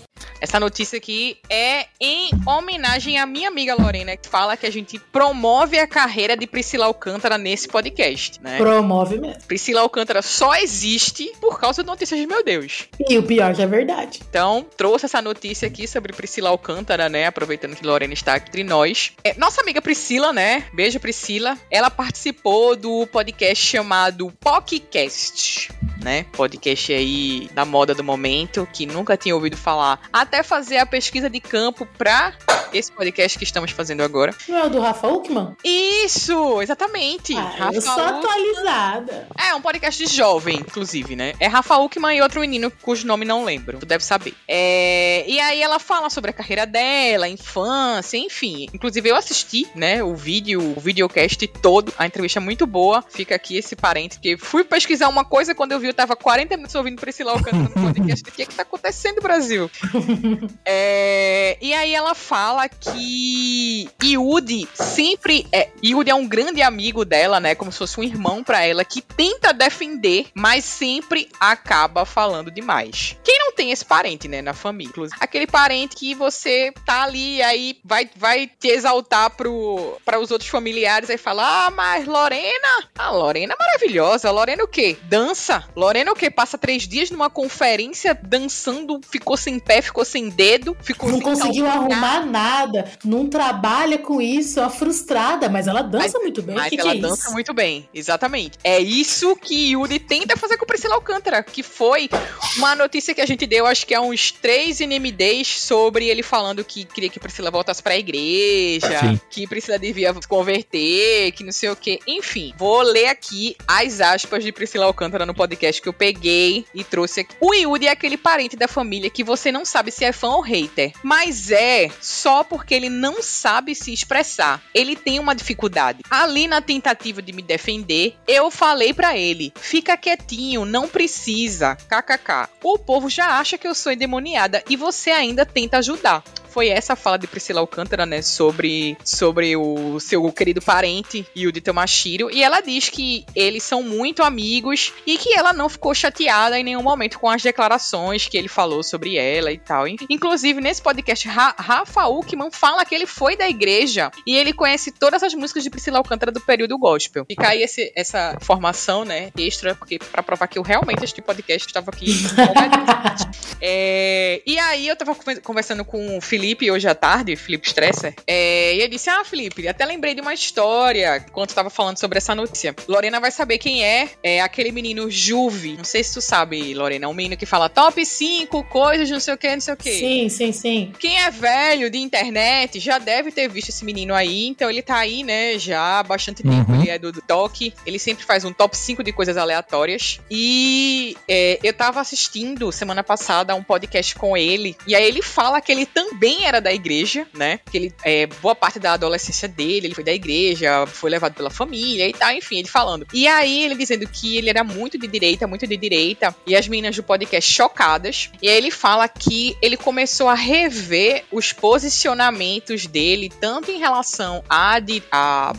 Essa notícia aqui é em homenagem à minha amiga Lorena, que fala que a gente promove a carreira de Priscila Alcântara nesse podcast, né? Promove mesmo. Priscila Alcântara só existe por causa de notícias de meu Deus. E o pior que é verdade. Então, trouxe essa notícia aqui sobre Priscila Alcântara, né? Aproveitando que Lorena está aqui entre nós. É, nossa amiga Priscila, né? Beijo, Priscila. Ela participou do podcast chamado PocCast. Né? Podcast aí da moda do momento, que nunca tinha ouvido falar, até fazer a pesquisa de campo pra esse podcast que estamos fazendo agora. Não é o do Rafa Uckman? Isso, exatamente. Ah, Rafa eu sou Uckman. atualizada. É, um podcast de jovem, inclusive, né? É Rafa Uckman e outro menino cujo nome não lembro. Tu deve saber. É, E aí ela fala sobre a carreira dela, a infância, enfim. Inclusive eu assisti, né, o vídeo, o videocast todo. A entrevista é muito boa. Fica aqui esse parente, que fui pesquisar uma coisa quando eu vi, eu tava 40 minutos ouvindo Priscila Alcântara no podcast. O que é que tá acontecendo, Brasil? *laughs* É, E aí ela fala que Yudi sempre é. Yudi é um grande amigo dela, né? Como se fosse um irmão pra ela, que tenta defender, mas sempre acaba falando demais. Quem não tem esse parente, né, na família? Inclusive, Aquele parente que você tá ali, aí vai, vai te exaltar pro, para os outros familiares, aí fala: Ah, mas Lorena, a Lorena é maravilhosa. Lorena o quê? Dança. Lorena o quê? Passa três dias numa conferência dançando, ficou sem pé, ficou sem dedo, ficou Não sem conseguiu arrumar nada, não trabalha com isso, é frustrada, mas ela dança muito bem. Mas que ela que é dança isso? muito bem, exatamente. É isso que Yuri tenta fazer com Priscila Alcântara, que foi uma notícia que a gente deu, acho que há uns três NMDs, sobre ele falando que queria que Priscila voltasse pra igreja, Sim. que Priscila devia se converter, que não sei o que. Enfim, vou ler aqui as aspas de Priscila Alcântara no podcast que eu peguei e trouxe aqui. O Yuri é aquele parente da família que você não sabe se é fã ou hater, mas é só porque ele não sabe se expressar. Ele tem uma dificuldade. Ali na tentativa de me defender, eu falei pra ele: fica quietinho, não precisa. KKK. O povo já acha que eu sou endemoniada e você ainda tenta ajudar. Foi essa fala de Priscila Alcântara, né, sobre, sobre o seu querido parente, Yudi Tomashiro. E ela diz que eles são muito amigos e que ela não ficou chateada em nenhum momento com as declarações que ele falou sobre ela e tal. Inclusive, nesse podcast, Ra Rafa Uckman fala que ele foi da igreja e ele conhece todas as músicas de Priscila Alcântara do período gospel. Fica aí esse- essa informação, né, extra, porque para provar que eu realmente assisti podcast, estava aqui. *laughs* É, e aí eu tava conver- conversando com o Felipe hoje à tarde, Felipe Stresser, é, e ele disse: Ah, Felipe, até lembrei de uma história enquanto tava falando sobre essa notícia. Lorena vai saber quem é, é aquele menino Juve. Não sei se tu sabe, Lorena, um menino que fala top 5 coisas, não sei o que, não sei o que. Sim, sim, sim. Quem é velho de internet já deve ter visto esse menino aí, então ele tá aí, né, já há bastante tempo. Uhum. Ele é do Toque, ele sempre faz um top 5 de coisas aleatórias. E é, eu tava assistindo semana passada um podcast com ele, e aí ele fala que ele também era da igreja, né? Que ele, é, boa parte da adolescência dele, ele foi da igreja, foi levado pela família e tal, enfim, ele falando. E aí ele dizendo que ele era muito de direita, muito de direita, e as meninas do podcast chocadas. E aí ele fala que ele começou a rever os posicionamentos dele, tanto em relação à,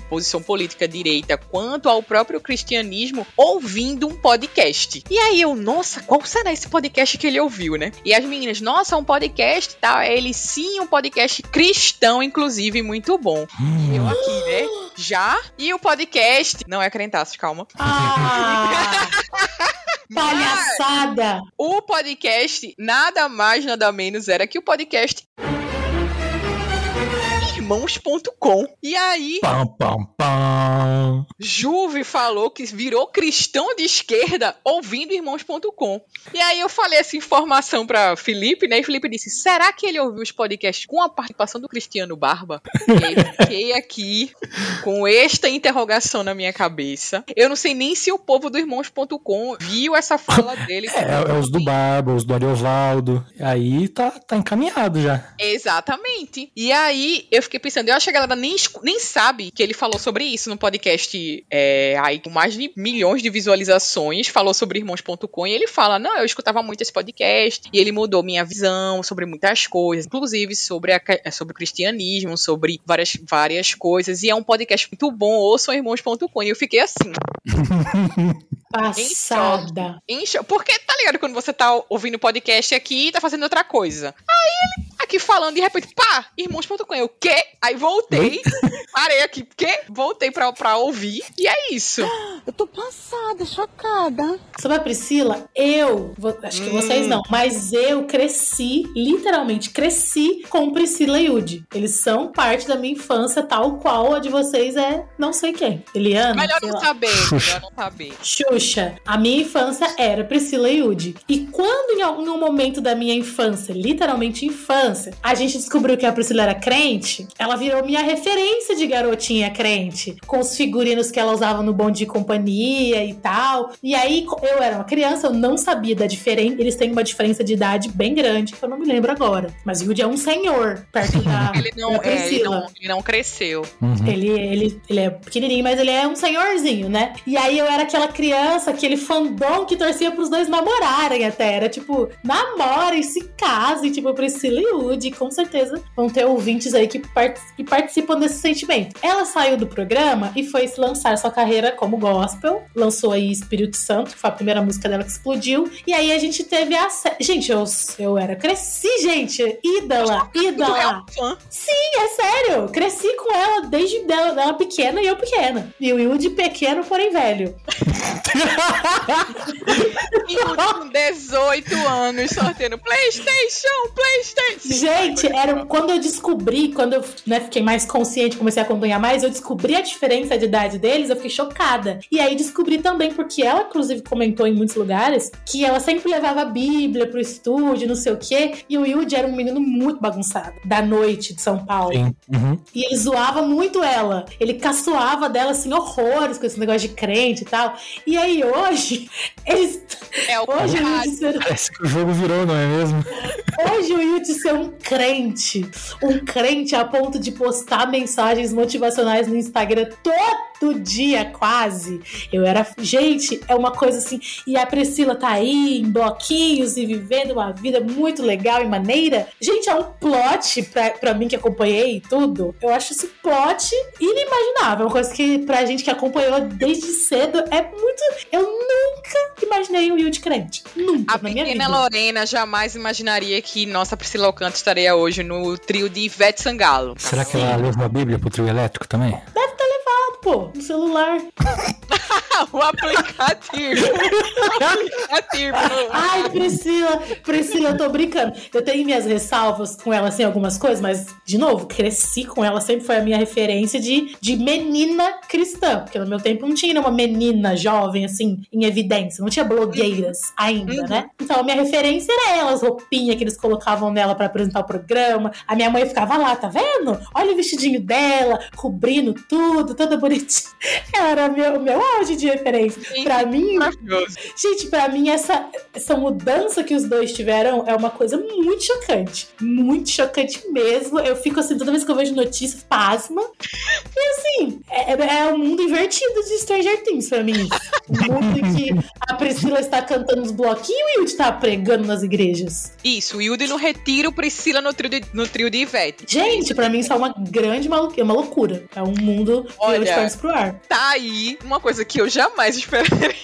posição política direita, quanto ao próprio cristianismo, ouvindo um podcast. E aí eu, nossa, qual será esse podcast que ele ouviu, né? E as meninas, nossa, um podcast e tal. Ele, sim, um podcast cristão, inclusive, muito bom. E eu aqui, né? Já. E o podcast. Não é crentaços, calma. Ah! *laughs* Palhaçada! O podcast, nada mais, nada menos, era que o podcast. Irmãos.com. E aí, Pam, pam, pam. Juve falou que virou cristão de esquerda ouvindo Irmãos.com. E aí eu falei essa informação pra Felipe, né? E Felipe disse: será que ele ouviu os podcasts com a participação do Cristiano Barba? Eu fiquei aqui com esta interrogação na minha cabeça. Eu não sei nem se o povo do Irmãos.com viu essa fala *laughs* dele. É, é os do Barba, os do Ariovaldo. Aí tá, tá encaminhado já. Exatamente. E aí eu fiquei pensando, eu acho que a galera nem, nem sabe que ele falou sobre isso no podcast é, aí com mais de milhões de visualizações, falou sobre irmãos.com e ele fala, não, eu escutava muito esse podcast e ele mudou minha visão sobre muitas coisas, inclusive sobre, a, ca- sobre o cristianismo, sobre várias, várias coisas e é um podcast muito bom, ouçam irmãos.com e eu fiquei assim, *laughs* Passada. em cho- porque tá ligado quando você tá ouvindo podcast aqui e tá fazendo outra coisa. Aí ele aqui falando, de repente, pá, irmãos.com, eu, quê? Aí voltei, *laughs* parei aqui, quê? Voltei pra, pra ouvir, e é isso. *gasps* Eu tô passada, chocada. Sobre a Priscila, eu, vo- acho que vocês não, mas eu cresci, literalmente cresci com Priscila e Yudi. Eles são parte da minha infância, tal qual a de vocês é não sei quem. Eliana? Melhor não lá. saber, melhor não saber. Xuxa. A minha infância era Priscila e Yudi. E quando em algum momento da minha infância, literalmente infância, a gente descobriu que a Priscila era crente, ela virou minha referência de garotinha crente. Com os figurinos que ela usava no bonde de companhia e tal. E aí, eu era uma criança, eu não sabia da diferença. Eles têm uma diferença de idade bem grande, que eu não me lembro agora. Mas o Yudi é um senhor perto da, *laughs* Ele não, da é, ele não, ele não cresceu. Uhum. Ele, ele, ele é pequenininho, mas ele é um senhorzinho, né? E aí eu era aquela criança, aquele fandom que torcia pros dois namorarem até. Era tipo, namorem, se casem, tipo, Priscila e Woody. Com certeza vão ter ouvintes aí que, part- que participam desse sentimento. Ela saiu do programa e foi lançar sua carreira como gospel. Lançou aí Espírito Santo, que foi a primeira música dela que explodiu. E aí a gente teve a. Gente, eu, eu era. Cresci, gente! Ídola! É Ídola! fã. Sim, é sério. Cresci com ela desde dela, dela pequena e eu pequena. E o Will de pequeno, porém velho. *laughs* E com 18 anos sorteando Playstation, Playstation. Gente, era quando eu descobri, quando eu né, fiquei mais consciente, comecei a acompanhar mais, eu descobri a diferença de idade deles, eu fiquei chocada. E aí descobri também, porque ela, inclusive, comentou em muitos lugares que ela sempre levava a Bíblia pro estúdio, não sei o quê. E o Wilde era um menino muito bagunçado, da noite de São Paulo. Sim. Uhum. E ele zoava muito ela. Ele caçoava dela, assim, horrores com esse negócio de crente e tal. E aí hoje, eles. É o Hoje o ser, Parece que o jogo virou, não é mesmo? hoje o Wilde ser um crente. Um crente a ponto de postar mensagens motivacionais no Instagram todo dia, quase. Eu era. Gente, é uma coisa assim. E a Priscila tá aí em bloquinhos e vivendo uma vida muito legal e maneira. Gente, é um plot pra, pra mim que acompanhei tudo. Eu acho esse plot inimaginável. É uma coisa que pra gente que acompanhou desde cedo é muito. Eu nunca imaginei o Wilde crente. Nunca A na minha pequena vida. Lorena jamais imaginaria que nossa Priscila Alcântara estaria hoje no trio de Ivete Sangalo. Será que ela levou a Bíblia pro trio elétrico também? Deve ter levado, pô, no celular. *laughs* o aplicativo. *laughs* o aplicativo. Ai, Priscila, Priscila, eu tô brincando. Eu tenho minhas ressalvas com ela, assim, algumas coisas, mas, de novo, cresci com ela, sempre foi a minha referência de, de menina cristã. Porque no meu tempo não tinha uma menina jovem, assim, em evidência. Não tinha blogueiras ainda, né? Então a minha referência era ela, as roupinhas que eles colocavam nela pra apresentar o programa. A minha mãe ficava lá, tá vendo? Olha o vestidinho dela, cobrindo tudo, toda bonitinha. *laughs* Era meu, meu auge de referência. Pra mim. Gente, pra mim, essa, essa mudança que os dois tiveram é uma coisa muito chocante. Muito chocante mesmo. Eu fico assim, toda vez que eu vejo notícias, pasma. E assim, é, é o mundo invertido de Stranger Things pra mim. O mundo em que a Priscila está cantando nos bloquinhos e o Yudi tá pregando nas igrejas. Isso, Hilde no retiro, Priscila no trio de, no trio de Ivete. Gente, pra mim isso é uma grande maluquinha, é uma loucura. É um mundo Olha. eu de pro ar. Tá aí uma coisa que eu jamais *laughs* esperaria.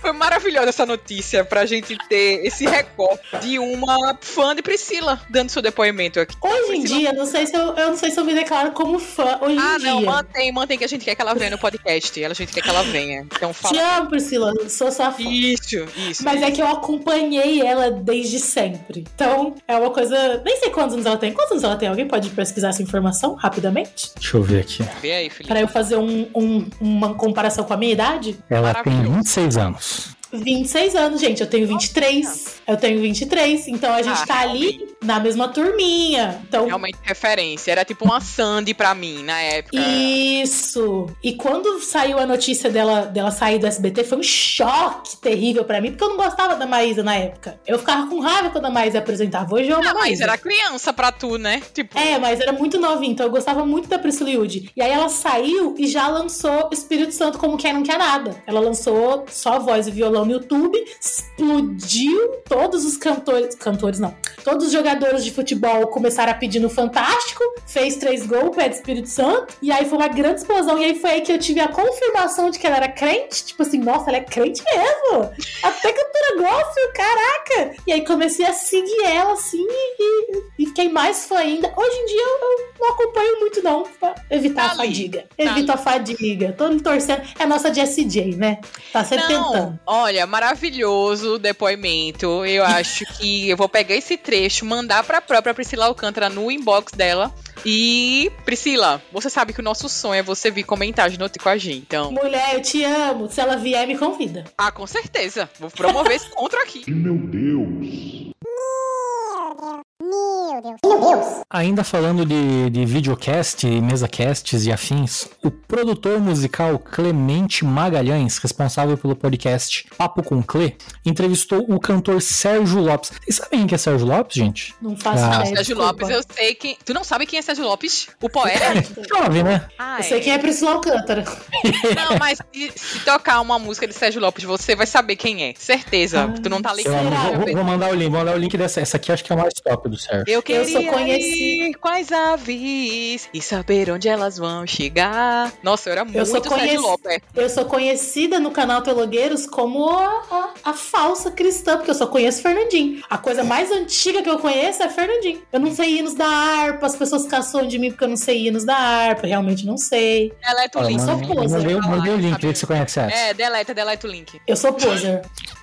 Foi maravilhosa essa notícia pra gente ter esse recorte de uma fã de Priscila dando seu depoimento aqui. Hoje em Priscila- dia, não sei se eu, eu não sei se eu me declaro como fã hoje Ah, em não, dia. mantém, mantém que a gente quer que ela venha no podcast. A gente quer que ela venha. Então Te fala. amo, Priscila. Sou sua fã. Isso, isso. Mas é que eu acompanhei ela desde sempre. Então, é uma coisa. Nem sei quantos anos ela tem. Quantos anos ela tem? Alguém pode pesquisar essa informação rapidamente? Deixa eu ver aqui. Vê aí, Felipe. Pra eu fazer um- um- uma comparação com a minha idade? Ela tem Maravilhoso. 26 anos. 26 anos, gente. Eu tenho 23. Eu tenho 23. Então a gente Ah, tá ali na mesma turminha. Então. Realmente referência. Era tipo uma Sandy pra mim na época. Isso! E quando saiu a notícia dela, dela sair do SBT, foi um choque terrível pra mim, porque eu não gostava da Maísa na época. Eu ficava com raiva quando a Maísa apresentava. Hoje eu amo a Ah, mas Maísa. era criança pra tu, né? Tipo, É, mas era muito novinha, então eu gostava muito da Priscila Yudi. E aí ela saiu e já lançou Espírito Santo como quem não quer nada. Ela lançou só voz e violão no YouTube, explodiu todos os cantores, cantores não, todos os jogadores jogadores de futebol começaram a pedir no Fantástico, fez três gols, pé do Espírito Santo, e aí foi uma grande explosão. E aí foi aí que eu tive a confirmação de que ela era crente. Tipo assim, nossa, ela é crente mesmo. Até cantora gospel, caraca! E aí comecei a seguir ela assim e, e fiquei mais fã ainda. Hoje em dia eu, eu não acompanho muito, não, pra evitar Tá a fadiga. tá Evito a fadiga. Tô me torcendo. É a nossa Jessie J, né? Tá sempre tentando. Olha, maravilhoso o depoimento. Eu acho que eu vou pegar esse trecho, mandar pra própria Priscila Alcântara no inbox dela. E, Priscila, você sabe que o nosso sonho é você vir comentar de noite com a gente. Então, Mulher, eu te amo. Se ela vier, me convida. ah, com certeza. Vou promover esse encontro aqui. Meu Deus. Meu Deus. Meu Deus. Ainda falando de, de videocast, mesacasts e afins, o produtor musical Clemente Magalhães, responsável pelo podcast Papo com Cle, entrevistou o cantor Sérgio Lopes. Vocês sabem quem é Sérgio Lopes, gente? Não faço Ah. ideia. Sérgio. Lopes, eu sei quem. Tu não sabe quem é Sérgio Lopes? O poeta? Jovem, né? Ah, Eu sei quem é Priscila Alcântara. Não, mas se, se tocar uma música de Sérgio Lopes, você vai saber quem é. Certeza. Ah, tu não tá ligado. Vou, vou mandar o link, vou mandar o link dessa. Essa aqui acho que é a mais top do Sérgio. Eu queria sou conheci- ir com as aves e saber onde elas vão chegar. Nossa, eu era Eu sou muito Lopes. Eu sou conhecida no canal Telogueiros como a, a- a falsa cristã, porque eu só conheço Fernandinho. A coisa mais antiga que eu conheço é Fernandinho. Eu não sei hinos da harpa, as pessoas caçam de mim porque eu não sei hinos da harpa, realmente não sei. Deleta o link. sou mandei, poser. lá, mandei o link, vê se você conhece essa. É, deleta, deleta o link. Eu sou poser.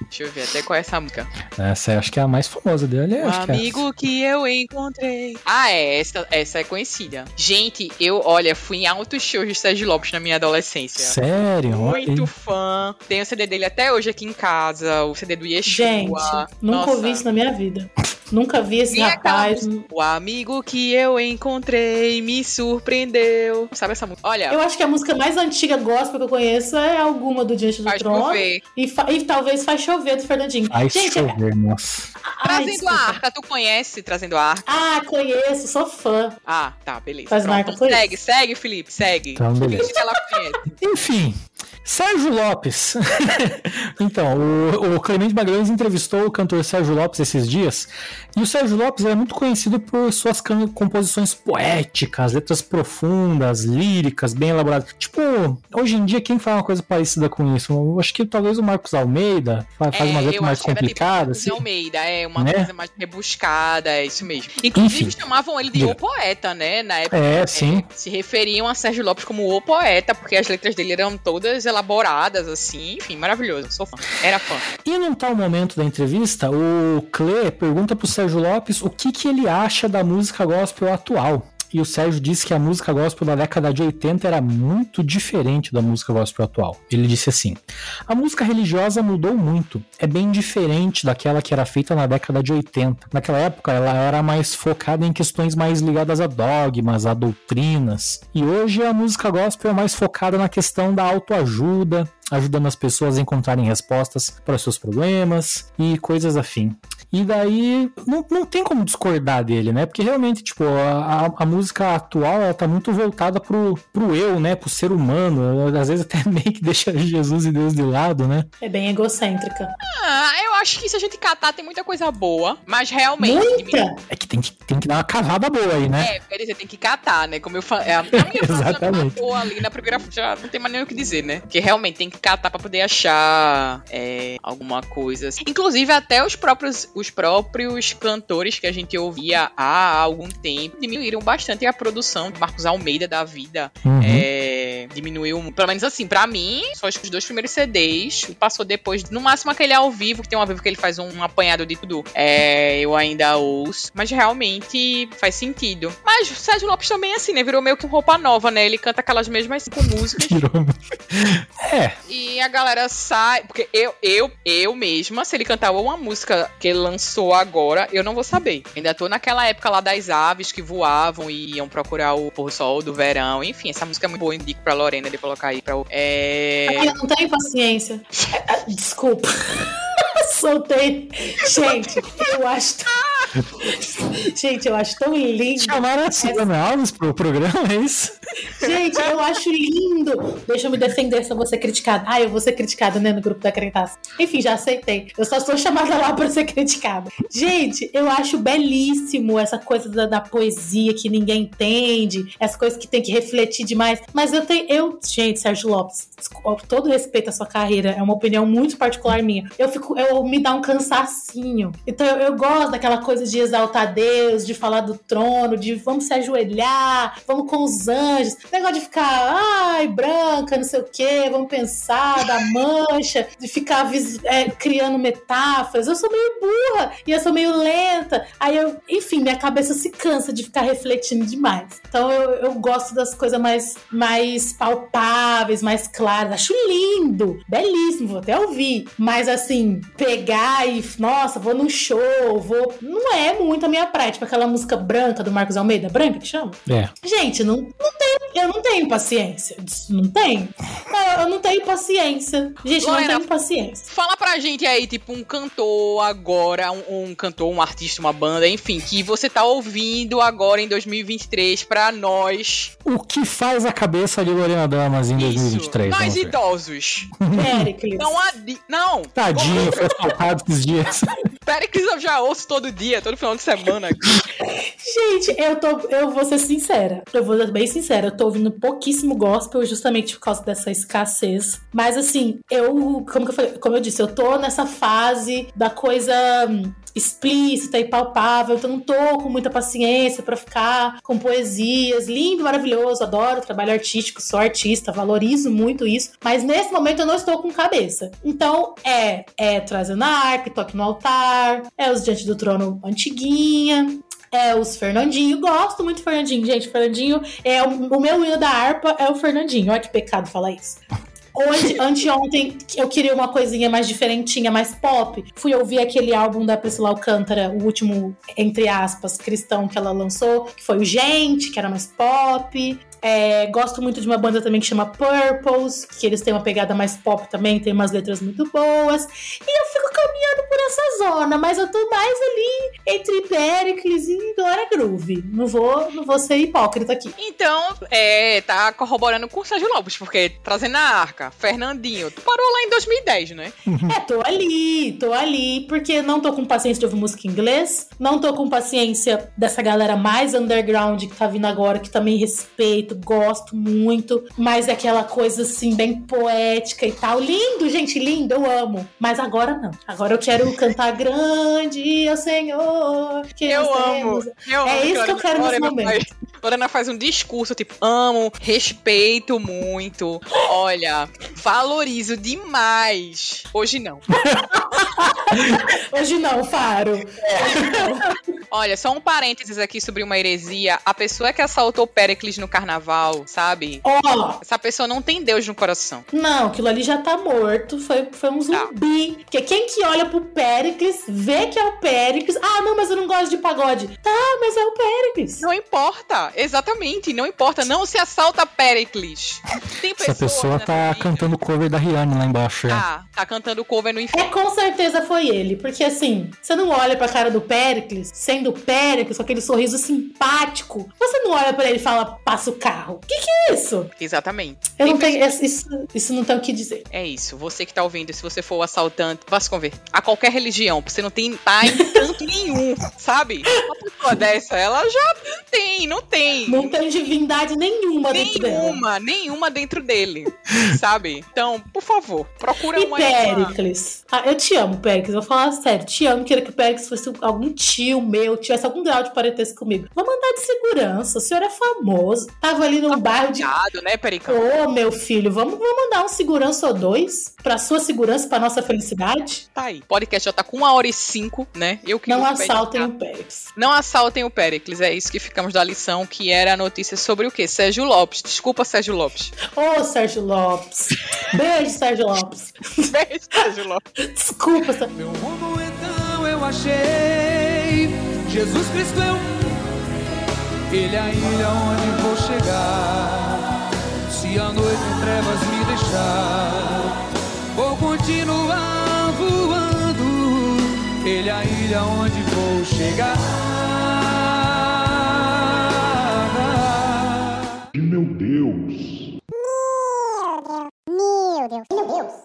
Deixa eu ver até qual é essa música. Essa eu acho que é a mais famosa dele. O acho que é amigo que eu encontrei. Ah, é, essa, essa é conhecida. Gente, eu, olha, fui em altos shows de Sérgio Lopes na minha adolescência. Sério? Muito fã. Tenho o CD dele até hoje aqui em casa, o CD do Yeshua. Gente, nunca Nossa. ouvi isso na minha vida. Nunca vi esse aquela rapaz. O amigo que eu encontrei me surpreendeu. Sabe essa música? Olha, Eu acho que a música mais antiga gospel que eu conheço é alguma do Diante do faz Trono. E, e talvez faz chover do Fernandinho. Ai, Gente, chover, nossa. ai, Trazendo desculpa. a arca, tu conhece Trazendo a arca? Ah, conheço, sou fã. Ah, tá, beleza. Trazendo a Pronto, Arca então conheço. segue, segue, Felipe, segue. Então, beleza. Que ela conhece. Enfim, Sérgio Lopes. *laughs* então, o, o Clemente Magalhães entrevistou o cantor Sérgio Lopes esses dias. E o Sérgio Lopes é muito conhecido por suas composições poéticas, letras profundas, líricas, bem elaboradas. Tipo, hoje em dia, quem faz uma coisa parecida com isso? Eu acho que talvez o Marcos Almeida fa- faz É, mais acho que era tipo complicadas. Zé assim. Almeida, é uma Né? coisa mais rebuscada, é isso mesmo. Inclusive Enfim. chamavam ele de o poeta, né? Na época. É, sim. Se referiam a Sérgio Lopes como o poeta, porque as letras dele eram todas elaboradas, assim. Enfim, maravilhoso. Sou fã. Era fã. E num tal momento da entrevista, o Clê pergunta pro Sérgio Lopes o que, que ele acha da música gospel atual. E o Sérgio disse que a música gospel da década de 80 era muito diferente da música gospel atual. Ele disse assim: A música religiosa mudou muito. É bem diferente daquela que era feita na década de 80. Naquela época, ela era mais focada em questões mais ligadas a dogmas, a doutrinas. E hoje a música gospel é mais focada na questão da autoajuda, ajudando as pessoas a encontrarem respostas para seus problemas e coisas afim. E daí não, não tem como discordar dele, né? Porque realmente, tipo, a, a- a música atual ela tá muito voltada pro, pro eu, né? Pro ser humano. Às vezes até *laughs* meio que deixa Jesus e Deus de lado, né? É bem egocêntrica. Ah, eu acho que se a gente catar tem muita coisa boa, mas realmente. Muita! É que tem que, tem que dar uma cavada boa aí, né? É, quer dizer, tem que catar, né? Como eu falei. A minha *laughs* frase já Exatamente. matou ali na primeira. Já não tem mais nem o que dizer, né? Porque realmente tem que catar pra poder achar é, alguma coisa. assim. Inclusive, até os próprios, os próprios cantores que a gente ouvia há algum tempo diminuíram bastante a produção de Marcos Almeida da vida. Uhum. É, diminuiu, pelo menos assim, pra mim, só os dois primeiros CDs. Passou depois, no máximo aquele ao vivo, que tem um ao vivo que ele faz um, apanhado de tudo. É, eu ainda ouço. Mas realmente faz sentido. Mas o Sérgio Lopes também, assim, né? Virou meio que roupa nova, né? Ele canta aquelas mesmas cinco músicas. *laughs* Virou. É, E a galera sai. Porque eu, eu, eu mesma, se ele cantar uma música que ele lançou agora, eu não vou saber. Ainda tô naquela época lá das aves que voavam e iam procurar o pôr do sol do verão. Enfim, essa música é muito boa. Indico pra Lorena de colocar aí pra. É. Ai, eu não tenho paciência. É, é, Desculpa. *laughs* Soltei. Gente, eu acho. *laughs* Gente, eu acho tão lindo. chamaram a Silvana Alves pro programa, é isso? Gente, eu acho lindo. Deixa eu me defender se eu vou ser criticada. Ah, eu vou ser criticada, né, no grupo da Crentaça. Enfim, já aceitei. Eu só sou chamada lá pra ser criticada. Gente, eu acho belíssimo essa coisa da, da poesia que ninguém entende, essa coisa que tem que refletir demais. Mas eu tenho. Eu, gente, Sérgio Lopes, com todo respeito à sua carreira, é uma opinião muito particular minha. Eu fico. Eu me dá um cansacinho. Então eu, eu gosto daquela coisa de exaltar Deus, de falar do trono, de vamos se ajoelhar, vamos com os anjos. Negócio de ficar, ai, branca, não sei o quê, vamos pensar da mancha, de ficar é, criando metáforas. Eu sou meio burra e eu sou meio lenta. Aí eu, enfim, minha cabeça se cansa de ficar refletindo demais. Então eu, eu gosto das coisas mais, mais palpáveis, mais claras. Acho lindo, belíssimo, vou até ouvir. Mas assim, pegar e, nossa, vou num show, vou. Não é muito a minha praia. Tipo aquela música branca do Marcos Almeida, branca que chama? É. Gente, não, não tenho, eu não tenho paciência. Não tenho. Eu, eu não tenho paciência. Gente, Lorena, não tenho paciência. Fala pra gente aí, tipo, um cantor agora, um, um cantor, um artista, uma banda, enfim, que você tá ouvindo agora em 2023 pra nós. O que faz a cabeça de Lorena Damas em 2023? Nós idosos. Péricles. Não adi... Não! Tadinho, foi assaltado esses dias. *laughs* Péricles eu já ouço todo dia, todo final de semana. Gente, eu tô. Eu vou ser sincera. Eu vou ser bem sincera. Eu tô ouvindo pouquíssimo gospel justamente por causa dessa escassez. Mas assim, eu. Como, que eu, falei, como eu disse, eu tô nessa fase da coisa. hum, Explícita e palpável, então não tô com muita paciência pra ficar com poesias, lindo, maravilhoso, adoro trabalho artístico, sou artista, valorizo muito isso, mas nesse momento eu não estou com cabeça. Então é, é trazendo a arca, toque no altar, é os diante do trono antiguinha, é os Fernandinho. Gosto muito do Fernandinho, gente. Fernandinho é o, o meu hino da harpa é o Fernandinho. Olha que pecado falar isso. Hoje, *laughs* anteontem, eu queria uma coisinha mais diferentinha, mais pop. Fui ouvir aquele álbum da Priscila Alcântara, o último, entre aspas, cristão que ela lançou, que foi o Gente, que era mais pop. É, gosto muito de uma banda também que chama Purples, que eles têm uma pegada mais pop também, tem umas letras muito boas. E eu fico caminhando por essa zona, mas eu tô mais ali entre Pericles e Glória Groove. Não vou, não vou ser hipócrita aqui. Então, é, tá corroborando com o Sérgio Lopes, porque trazendo a arca, Fernandinho, tu parou lá em 2010, né? É, tô ali, tô ali, porque não tô com paciência de ouvir música em inglês, não tô com paciência dessa galera mais underground que tá vindo agora, que também respeito, gosto muito, mas é aquela coisa assim, bem poética e tal. Lindo, gente, lindo, eu amo. Mas agora não. Agora eu quero cantar grande, ó Senhor. Que Eu amo. Eu amo É isso que eu quero nesse momento. Lorena faz um discurso, tipo, amo, respeito muito. Olha, valorizo demais. Hoje não. *laughs* Hoje não, Faro. Olha, só um parênteses aqui sobre uma heresia. A pessoa que assaltou Pericles no carnaval, sabe? Ó, Essa pessoa não tem Deus no coração. Não, aquilo ali já tá morto. Foi, foi um Tá. zumbi. Porque quem que olha pro Péricles, vê que é o Péricles. Ah, não, mas eu não gosto de pagode. Tá, mas é o Péricles. Não importa, exatamente, não importa. Não se assalta Pericles. Tem Essa pessoa tá vida- cantando cover da Rihanna lá embaixo. é. Tá, tá cantando cover no É, inferno. com certeza foi ele. Porque assim, você não olha pra cara do Péricles, sendo Péricles, com aquele sorriso simpático. Você não olha pra ele e fala, passa o carro. Que que é isso? Exatamente. Eu Tem não tenho. Isso, isso não tem o que dizer. É isso. Você que tá ouvindo, se você for assaltante, vá se converter a qualquer religião, porque você não tem tá em canto nenhum, sabe? Uma pessoa dessa, ela já tem, não tem. Não tem divindade nenhuma dentro dela. Nenhuma, nenhuma dentro dele, *laughs* sabe? Então, por favor, procura E uma... Péricles? Ah, eu te amo, Péricles. Vou falar sério. Te amo. Queria que o Péricles fosse algum tio meu, tivesse algum grau de parentesco comigo. Vou mandar de segurança. O senhor é famoso. Tava ali no bairro de. Né, Pericão? Ô, meu filho, vamos, vamos mandar um segurança ou dois pra sua segurança, pra nossa felicidade? Tá aí. Podcast já tá com uma hora e cinco, né? Eu que Não assaltem o Péricles. Não assaltem o Péricles, é isso que ficamos da lição, que era a notícia sobre o quê? Sérgio Lopes. Desculpa, Sérgio Lopes. Ô, Sérgio Lopes. Beijo, Sérgio Lopes. *laughs* Beijo, Sérgio Lopes. Desculpa, Sérgio. Meu rumo então eu achei. Jesus Cristo é o. Ele é a ilha onde vou chegar. Se a noite em trevas me deixar, vou continuar voando. Ele é a ilha onde vou chegar.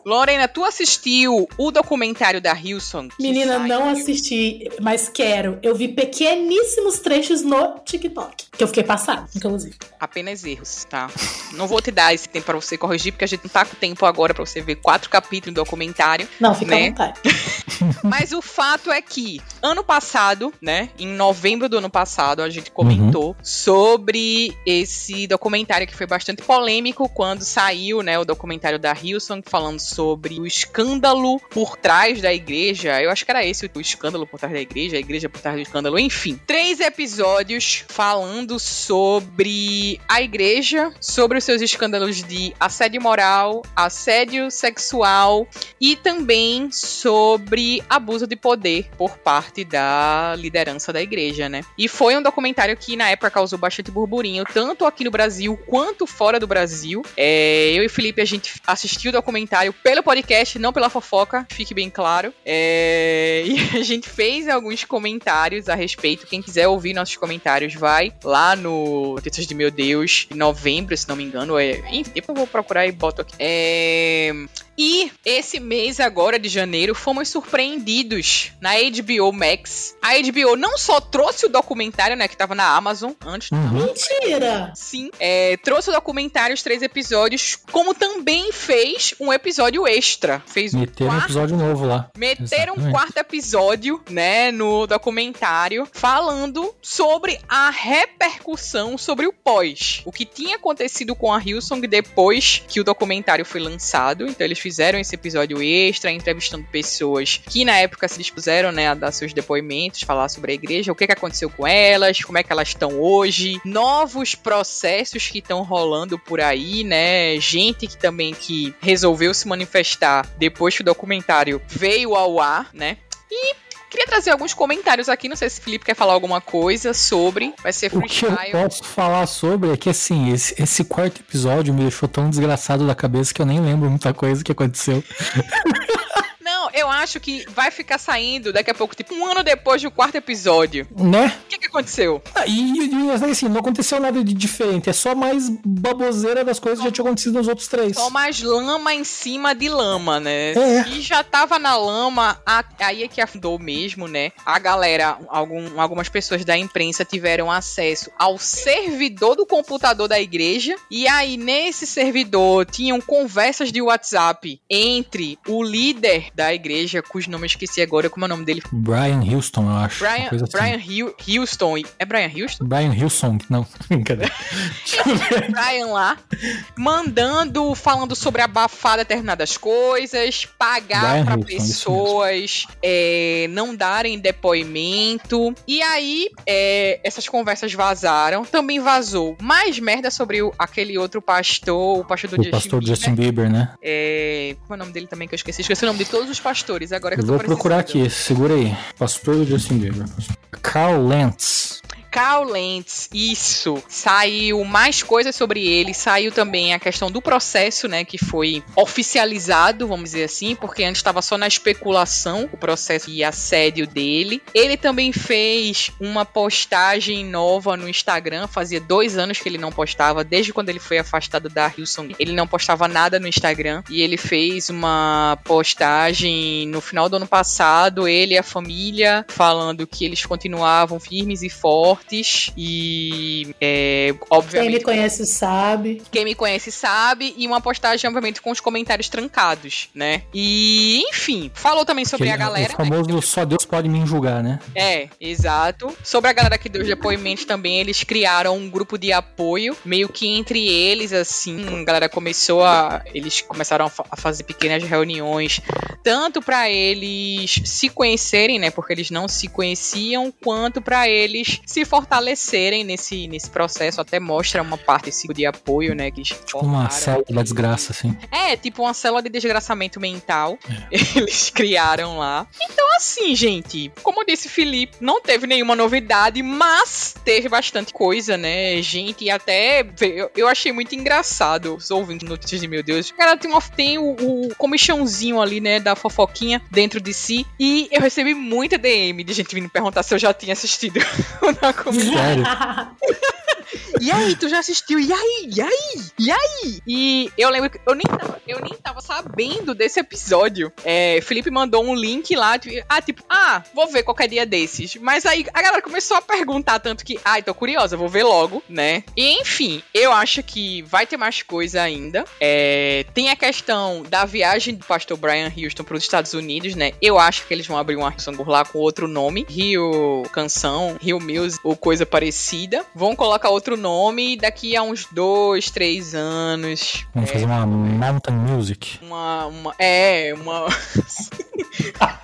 Lorena, tu assistiu o documentário da Hilson? Menina, saiu? não assisti, mas quero. Eu vi pequeníssimos trechos no TikTok. Que eu fiquei passada, inclusive. Apenas erros, tá? Não vou te dar esse tempo pra você corrigir, porque a gente não tá com tempo agora pra você ver quatro capítulos do documentário. Não, fica Né? à vontade. *laughs* Mas o fato é que, ano passado, né? Em novembro do ano passado, a gente comentou sobre esse documentário que foi bastante polêmico quando saiu, né? O documentário da Hilson falando sobre o escândalo por trás da igreja. Eu acho que era esse o escândalo por trás da igreja, a igreja por trás do escândalo, enfim. Três episódios falando sobre a igreja, sobre os seus escândalos de assédio moral, assédio sexual e também sobre abuso de poder por parte da liderança da igreja, né? E foi um documentário que na época causou bastante burburinho, tanto aqui no Brasil quanto fora do Brasil. É, eu e Felipe, a gente assistiu o documentário pelo podcast, não pela fofoca, fique bem claro. É, *laughs* e a gente fez alguns comentários a respeito. Quem quiser ouvir nossos comentários, vai lá no Notícias de Meu Deus, em novembro, se não me engano. É, enfim, depois eu vou procurar e boto aqui. É, e esse mês agora de janeiro fomos surpreendidos na HBO Max. A HBO não só trouxe o documentário, né, que tava na Amazon antes, Uhum. Mentira! sim, é, trouxe o documentário, os três episódios, como também fez um episódio extra. Fez um Meteram um quarto episódio novo lá. Meteram um quarto episódio, né, no documentário, falando sobre a repercussão sobre o pós. O que tinha acontecido com a Hillsong depois que o documentário foi lançado. Então eles fizeram esse episódio extra, entrevistando pessoas que na época se dispuseram, né, a dar seus depoimentos, falar sobre a igreja, o que, que aconteceu com elas, como é que elas estão hoje, novos processos que estão rolando por aí, né, gente que também que resolveu se manifestar depois que o documentário veio ao ar, né, e Queria trazer alguns comentários aqui, não sei se o Felipe quer falar alguma coisa sobre. Vai ser O que eu freestyle. posso falar sobre é que, assim, esse, esse quarto episódio me deixou tão desgraçado da cabeça que eu nem lembro muita coisa que aconteceu. *laughs* Eu acho que vai ficar saindo daqui a pouco, tipo, um ano depois do quarto episódio. Né? O que, que aconteceu? Ah, E, e assim, não aconteceu nada de diferente. É só mais baboseira das coisas que já tinham acontecido nos outros três. Só mais lama em cima de lama, né? É. E já tava na lama, a- aí é que afundou mesmo, né? A galera, algum- algumas pessoas da imprensa tiveram acesso ao servidor do computador da igreja. E aí, nesse servidor, tinham conversas de WhatsApp entre o líder da igreja, cujo nome eu esqueci agora, como é o nome dele? Brian Houston, eu acho. Brian, assim. Brian Houston. É Brian Houston? Brian Hilson, não, *laughs* brincadeira. *laughs* Brian lá, mandando, falando sobre abafar determinadas coisas, pagar Hilton, isso pessoas, é, não darem depoimento. E aí, é, essas conversas vazaram. Também vazou mais merda sobre o- aquele outro pastor, o pastor do o Justin pastor Bieber. Justin Bieber, né? É, como é o nome dele também que eu esqueci? Esqueci o nome de todos os pastores, agora que Eu tô vou procurar aqui, segura aí. Pastor do Justin Bieber. Carl Lentz. Carl Lentz, isso. Saiu mais coisas sobre ele. Saiu também a questão do processo, né? Que foi oficializado, vamos dizer assim, porque antes estava só na especulação o processo e assédio dele. Ele também fez uma postagem nova no Instagram. Fazia dois anos que ele não postava, desde quando ele foi afastado da Hilson. Ele não postava nada no Instagram. E ele fez uma postagem no final do ano passado, ele e a família, falando que eles continuavam firmes e fortes. E, é, Quem obviamente, me conhece sabe. quem me conhece sabe, e uma postagem, obviamente, com os comentários trancados, né? E, enfim, falou também sobre Que a galera. O famoso só Deus pode me julgar, né? É, exato. Sobre a galera que deu os depoimentos também, eles criaram um grupo de apoio, meio que entre eles, assim, a galera começou a. Eles começaram a, fa- a fazer pequenas reuniões, tanto pra eles se conhecerem, né? Porque eles não se conheciam, quanto pra eles se fortalecerem nesse, nesse processo. Até mostra uma parte assim, de apoio, né? Que eles Uma célula da desgraça, assim. É, tipo uma célula de desgraçamento mental. *laughs* Eles criaram lá. Então, assim, gente, como disse Felipe, não teve nenhuma novidade, mas teve bastante coisa, né? Gente, e até eu, eu achei muito engraçado os ouvintes notícias de meu Deus. O cara tem, uma, tem o, o comichãozinho ali, né, da fofoquinha dentro de si. E eu recebi muita DM de gente vindo perguntar se eu já tinha assistido *laughs* o. Sério. *laughs* E aí, tu já assistiu? E aí? E aí? E aí? E eu lembro que eu nem tava, eu nem tava sabendo desse episódio. É, Felipe mandou um link lá, tipo, ah, tipo, ah, vou ver qualquer dia desses. Mas aí a galera começou a perguntar tanto que, ai, tô curiosa, vou ver logo, né? E enfim, eu acho que vai ter mais coisa ainda. É, tem a questão da viagem do pastor Brian Houston para os Estados Unidos, né? Eu acho que eles vão abrir um Arkansas lá com outro nome, Rio Canção, Rio Music ou coisa parecida. Vão colocar outro nome e daqui a uns dois, três anos. Vamos fazer uma Mountain Music. Uma, uma é, uma *laughs*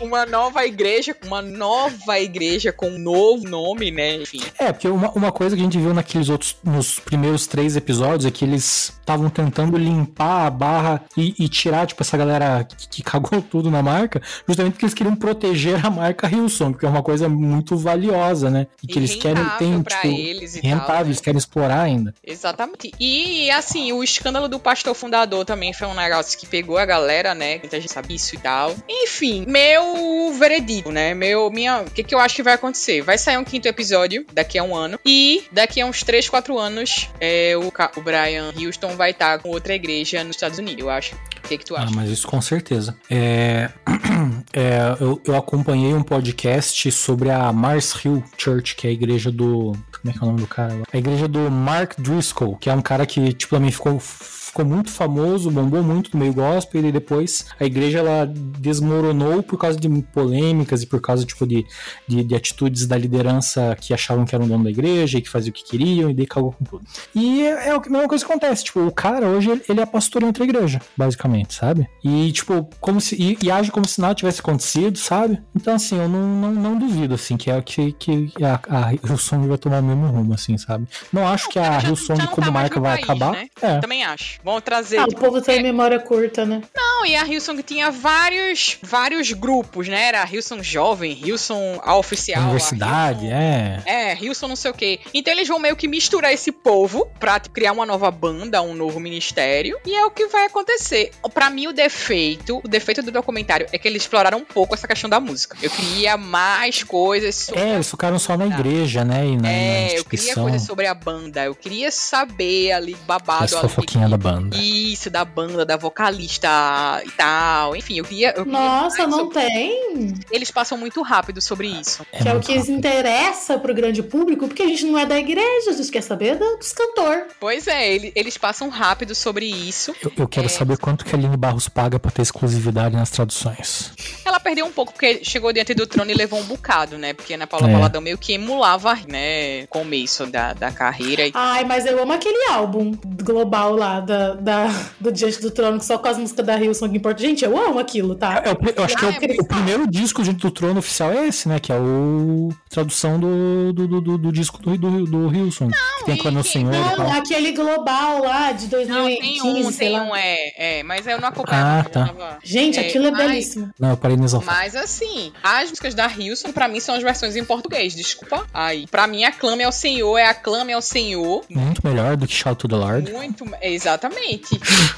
uma nova igreja, uma nova igreja com um novo nome, né? Enfim. É, porque uma, uma coisa que a gente viu naqueles outros, nos primeiros três episódios é que eles estavam tentando limpar a barra e, e tirar, tipo, essa galera que, que cagou tudo na marca, justamente porque eles queriam proteger a marca Hillsong, porque é uma coisa muito valiosa, né? E que E eles querem, tem, tipo, eles e rentável, tal, né? eles querem explorar ainda. Exatamente. E assim, o escândalo do pastor fundador também foi um negócio que pegou a galera, né? Muita gente sabe isso e tal. Enfim, meu veredito, né? Meu, minha, o que, que eu acho que vai acontecer? Vai sair um quinto episódio daqui a um ano. E daqui a uns 3, 4 anos, é, o, o Brian Houston vai estar com outra igreja nos Estados Unidos, eu acho. O que, que tu Ah, acha? mas isso com certeza. É, *clears throat* é, eu, eu acompanhei um podcast sobre a Mars Hill Church, que é a igreja do. Como é que é o nome do cara? A igreja do Mark Driscoll, que é um cara que, tipo, também ficou. Ficou muito famoso, bombou muito no meio gospel, e depois a igreja ela desmoronou por causa de polêmicas e por causa tipo, de, de, de atitudes da liderança que achavam que era o dono da igreja e que fazia o que queriam e daí cagou com tudo. E é, é a mesma coisa que acontece, tipo, o cara hoje ele- é pastor em outra igreja, basicamente, sabe? E tipo, como se e, e age como se nada tivesse acontecido, sabe? Então assim, eu não, não, não duvido assim que é que, que a, a Hillsong vai tomar o mesmo rumo, assim, sabe? Não acho que a Hillsong como tá marca vai acabar. né? É. Também acho. Vão trazer. Ah, o tipo, povo tem memória curta, né? Não, e a Hillsong tinha vários, vários grupos, né? Era a Hillsong Jovem, Hillsong a Oficial. a Universidade, é. É, Hilson não sei o quê. Então eles vão meio que misturar esse povo pra criar uma nova banda, um novo ministério. E é o que vai acontecer. Pra mim, o defeito, o defeito do documentário é que eles exploraram um pouco essa questão da música. Eu queria mais coisas sobre. É, eles ficaram só na igreja, né? E na, na É, eu queria coisas sobre a banda. Eu queria saber ali, babado. As ali, fofoquinhas da banda. Isso, da banda, da vocalista e tal. Enfim, eu queria. Eu queria Nossa, não sobre- tem. Eles passam muito rápido sobre isso. que é o que interessa pro grande público, porque a gente não é da igreja, a gente quer saber do- dos cantor. Pois é, ele- eles passam rápido sobre isso. Eu, eu quero É. saber quanto que a Aline Barros paga pra ter exclusividade nas traduções. Ela perdeu um pouco, porque chegou diante do trono e levou um bocado, né? Porque Ana Paula É. Valadão meio que emulava, né, o começo da, da carreira. Ai, mas eu amo aquele álbum global lá da, da- do Diante do Trono, que só com as músicas da Hillsong que importa. Gente, eu amo aquilo, tá? É, eu, eu acho que é o, o primeiro disco de- do trono oficial é esse, né? Que é o tradução do, do, do, do- do disco do, do, do Hillsong. que tem com o Senhor e Não, tal. aquele global lá de Não, 2015, tem um, tem um, é, é, mas eu não acompanhava. Ah, tá. tava- Gente, aquilo é mas- belíssimo. Não, eu parei no exaltar. Mas assim, as músicas da Hilson, pra mim, são as versões em português, desculpa. Aí, pra mim, Aclame ao Senhor é Aclame ao Senhor. Muito melhor do que Shout to the Lord. Muito, exatamente.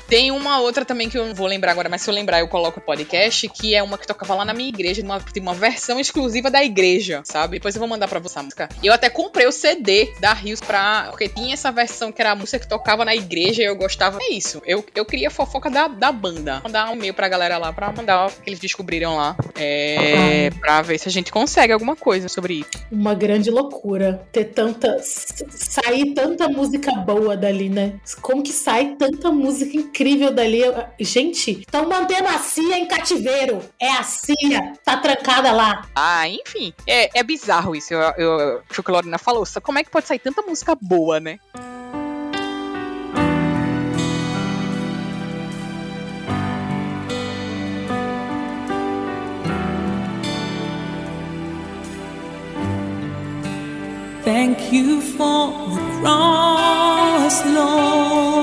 Tem uma outra também que eu não vou lembrar agora, mas se eu lembrar eu coloco no podcast, que é uma que tocava lá na minha igreja, uma, tem uma versão exclusiva da igreja, sabe? Depois eu vou mandar pra você a música. Eu até comprei o CD da Rios pra... Porque tinha essa versão que era a música que tocava na igreja e eu gostava. É isso. Eu, eu queria fofoca da, da banda. Mandar um e-mail pra galera lá, pra mandar o que eles descobriram lá. É... Pra ver se a gente consegue alguma coisa sobre isso. Uma grande loucura ter tanta. sair tanta música boa dali, né? Como que sai tanta música incrível dali? Gente, estão mantendo a Cia em cativeiro. É a Cia, tá trancada lá. Ah, enfim. É, é bizarro isso. Eu, eu, eu, o que a Lorena falou. Só como é que pode sair tanta música boa, né? Thank you for the cross, Lord.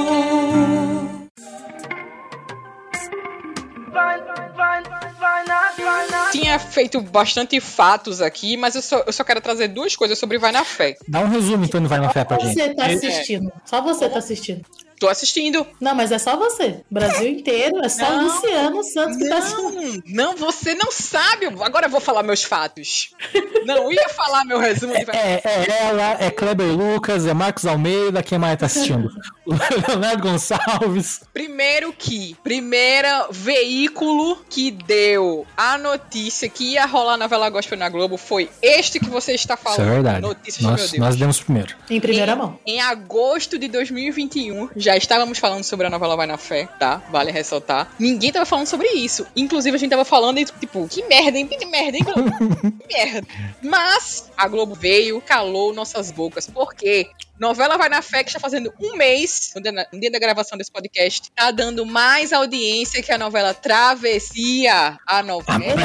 Tinha feito bastante fatos aqui, mas eu só, eu só quero trazer duas coisas sobre Vai na Fé. Dá um resumo então do Vai na Fé pra gente. Você tá É. assistindo. Só você tá assistindo. Tô assistindo. Não, mas é só você. Brasil inteiro, é só Não, Luciano Santos que tá assistindo. Não, não, você não sabe. Agora eu vou falar meus fatos. Não ia falar meu resumo de É, é ela, é Kleber Lucas, é Marcos Almeida, quem mais tá assistindo? *laughs* Leonardo Gonçalves. Primeiro que, primeira veículo que deu a notícia que ia rolar novela gospel na Globo foi este que você está falando. Isso é verdade. Notícias Nós, Deus. nós demos primeiro. Em primeira mão. Em agosto de 2021, já estávamos falando sobre a novela Vai na Fé, tá? Vale ressaltar. Ninguém tava falando sobre isso. Inclusive, a gente tava falando e, tipo, que merda, hein? Que merda, hein, Globo? que merda. *laughs* Mas a Globo veio, calou nossas bocas. Por quê? Novela Vai na Fé, que está fazendo um mês, no dia, da gravação desse podcast, tá dando mais audiência que a novela Travessia. A novela.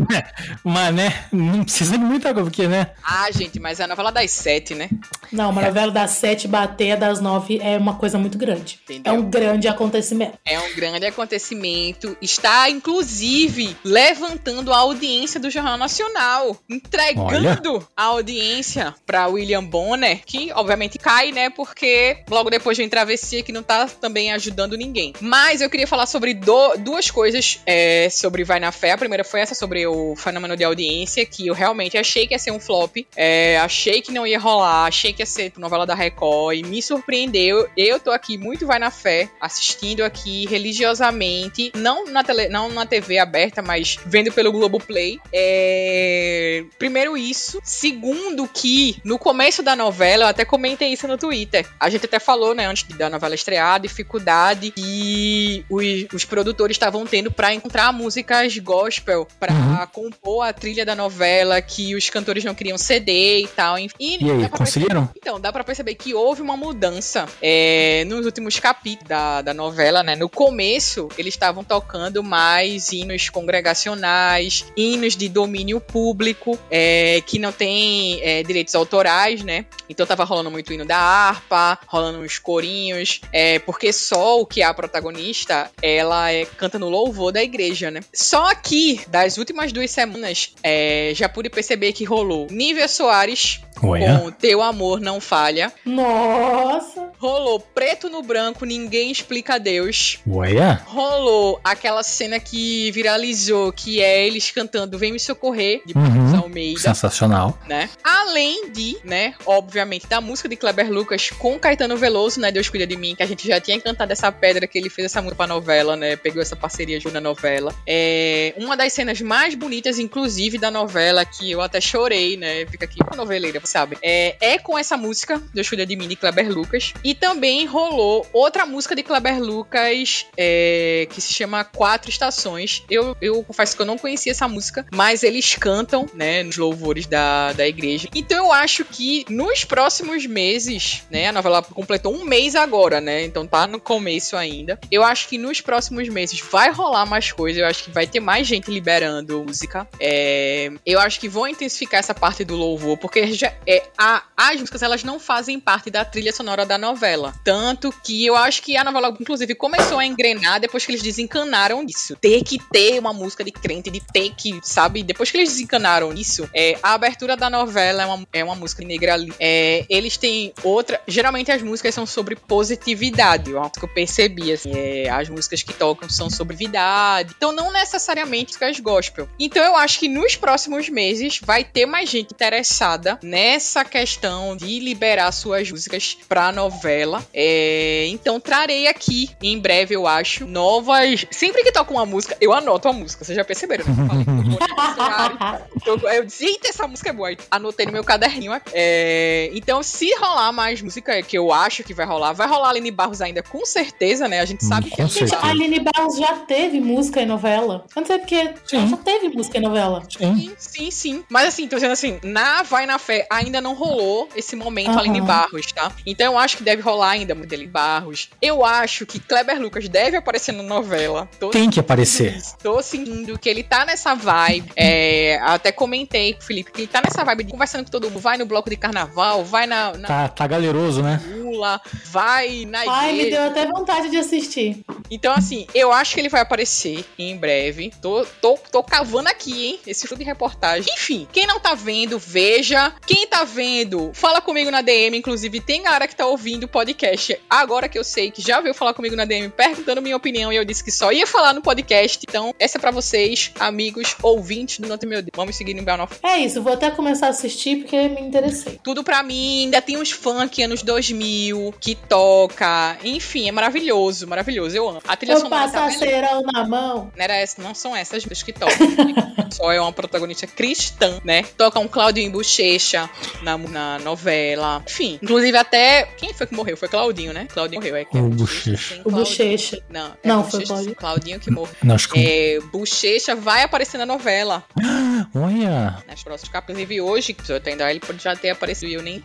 *laughs* Mas, né, não precisa de muita coisa, porque, né? Ah, gente, mas é a novela das sete, né? Não, uma novela das sete bater das nove é uma coisa muito grande. Entendeu? É um grande acontecimento. É um grande acontecimento. Está, inclusive, levantando a audiência do Jornal Nacional. Entregando a audiência para William Bonner, que obviamente cai, né? Porque logo depois vem Travessia, que não tá também ajudando ninguém. Mas eu queria falar sobre do- duas coisas é, sobre Vai na Fé. A primeira foi essa sobre o fenômeno de audiência, que eu realmente achei que ia ser um flop. É, achei que não ia rolar, achei que ia ser novela da Record e me surpreendeu. Eu tô aqui muito Vai na Fé, assistindo aqui religiosamente, não na, tele, não na TV aberta, mas vendo pelo Globoplay. É, Primeiro isso. Segundo que no começo da novela, eu até comentei isso no Twitter. A gente até falou, né, antes da novela estrear, a dificuldade que os, os produtores estavam tendo pra encontrar músicas gospel pra Uhum. compor a trilha da novela, que os cantores não queriam ceder e tal. E, E aí, conseguiram? então, dá pra perceber que houve uma mudança é, nos últimos capítulos da, da novela, né? No começo, eles estavam tocando mais hinos congregacionais, hinos de domínio público, é, que não tem é, direitos autorais, né? Então tava rolando muito hino da harpa, rolando uns corinhos, é, porque o que é a protagonista, ela é, canta no louvor da igreja, né? Só que, das últimas duas semanas, é, já pude perceber que rolou Nívia Soares Olha. com Teu Amor Não Falha. Nossa! Rolou Preto no Branco, Ninguém Explica Deus. Olha. Rolou aquela cena que viralizou, que é eles cantando Vem Me Socorrer, de Uhum. Marcos Almeida. Sensacional. Né? Além de, né, obviamente, da música de Kleber Lucas com Caetano Veloso, né, Deus Cuida de Mim, que a gente já tinha cantado essa pedra que ele fez essa música pra novela, né, pegou essa parceria junto na novela. É uma das cenas mais bonitas, inclusive, da novela, que eu até chorei, né, fica aqui com a noveleira, sabe, é, é com essa música, Deus Cuida de de Kleber Lucas, e também rolou outra música de Kleber Lucas, é, que se chama Quatro Estações. Eu, eu confesso que eu não conhecia essa música, mas eles cantam, né, nos louvores da, da igreja. Então eu acho que nos próximos meses, né, a novela completou um mês agora, né, então tá no começo ainda. Eu acho que nos próximos meses vai rolar mais coisa, eu acho que vai ter mais gente liberando música. É, eu acho que vão intensificar essa parte do louvor, porque já, é, a- as músicas elas não fazem parte da trilha sonora da novela. Tanto que eu acho que a novela, inclusive, começou a engrenar depois que eles desencanaram isso. Ter que ter uma música de crente, de ter que, sabe? Depois que eles desencanaram isso, é, a abertura da novela é uma, é uma música negra ali. É, eles têm outra. Geralmente as músicas são sobre positividade. Coisa que eu percebi, assim. é, as músicas que tocam são sobre vidade. Então, não necessariamente músicas gospel. Então, eu acho que nos próximos meses vai ter mais gente interessada nessa questão de liberar suas músicas pra novela. É, então, trarei aqui, em breve, eu acho, novas. Sempre que toca uma música, eu anoto a música. Vocês já perceberam, né? Eu falei, eu vou. Então, eu disse, eita, essa música é boa. Anotei no meu caderninho. aqui. É, então, se rolar mais música, que eu acho que vai rolar, vai rolar Aline Barros ainda, com certeza, né? A gente sabe Hum, que com a Gente, certeza. a Aline Barros já teve música em novela. Eu não sei porque Sim. ela já teve música em novela. Sim. Sim, sim, sim. Mas assim, tô dizendo assim, na Vai na Fé ainda não rolou esse momento Aham. Aline Barros, tá? Então eu acho que deve rolar ainda muito Aline Barros. Eu acho que Kleber Lucas deve aparecer na novela. Tô Tem que aparecer. Isso, Tô sentindo que ele tá nessa vibe. É, até comentei com o Felipe que ele tá nessa vibe de conversando com todo mundo. Vai no bloco de carnaval, vai na, na Tá, tá galeroso, né? Lula, vai na Ai, me igreja. deu até vontade de assistir. Então, assim, eu acho que ele vai aparecer em breve. Tô, tô, tô cavando aqui, hein? Esse filme de reportagem. Enfim, quem não tá vendo, veja. Quem tá vendo, fala comigo na DM. Inclusive, tem galera que tá ouvindo o podcast agora que eu sei que já veio falar comigo na DM perguntando minha opinião e eu disse que só ia falar no podcast. Então, essa é pra vocês, amigos, ouvintes do Note Meu Deus. Vamos seguir no Bell É isso, vou até começar a assistir porque me interessei. Tudo pra mim, ainda tem uns funk anos 2000 que toca. Enfim, é maravilhoso, maravilhoso. Eu amo. A trilha Eu sonora tá cerol na mão. Não, era essa, não são essas que tocam. *laughs* Só é uma protagonista cristã, né? Toca um Claudinho Bochecha na, na novela. Enfim, inclusive até. Quem foi que morreu? Foi Claudinho, né? Claudinho morreu. É que O é Bochecha. tem O. Bochecha. Não, é Não, foi Bochecha, Claudinho. Claudinho que morreu. Não, acho que... É, Bochecha vai aparecer na novela. *gasps* Olha. Nas próximas capas. Inclusive hoje, que eu tô indo, ele pode já ter aparecido e eu nem.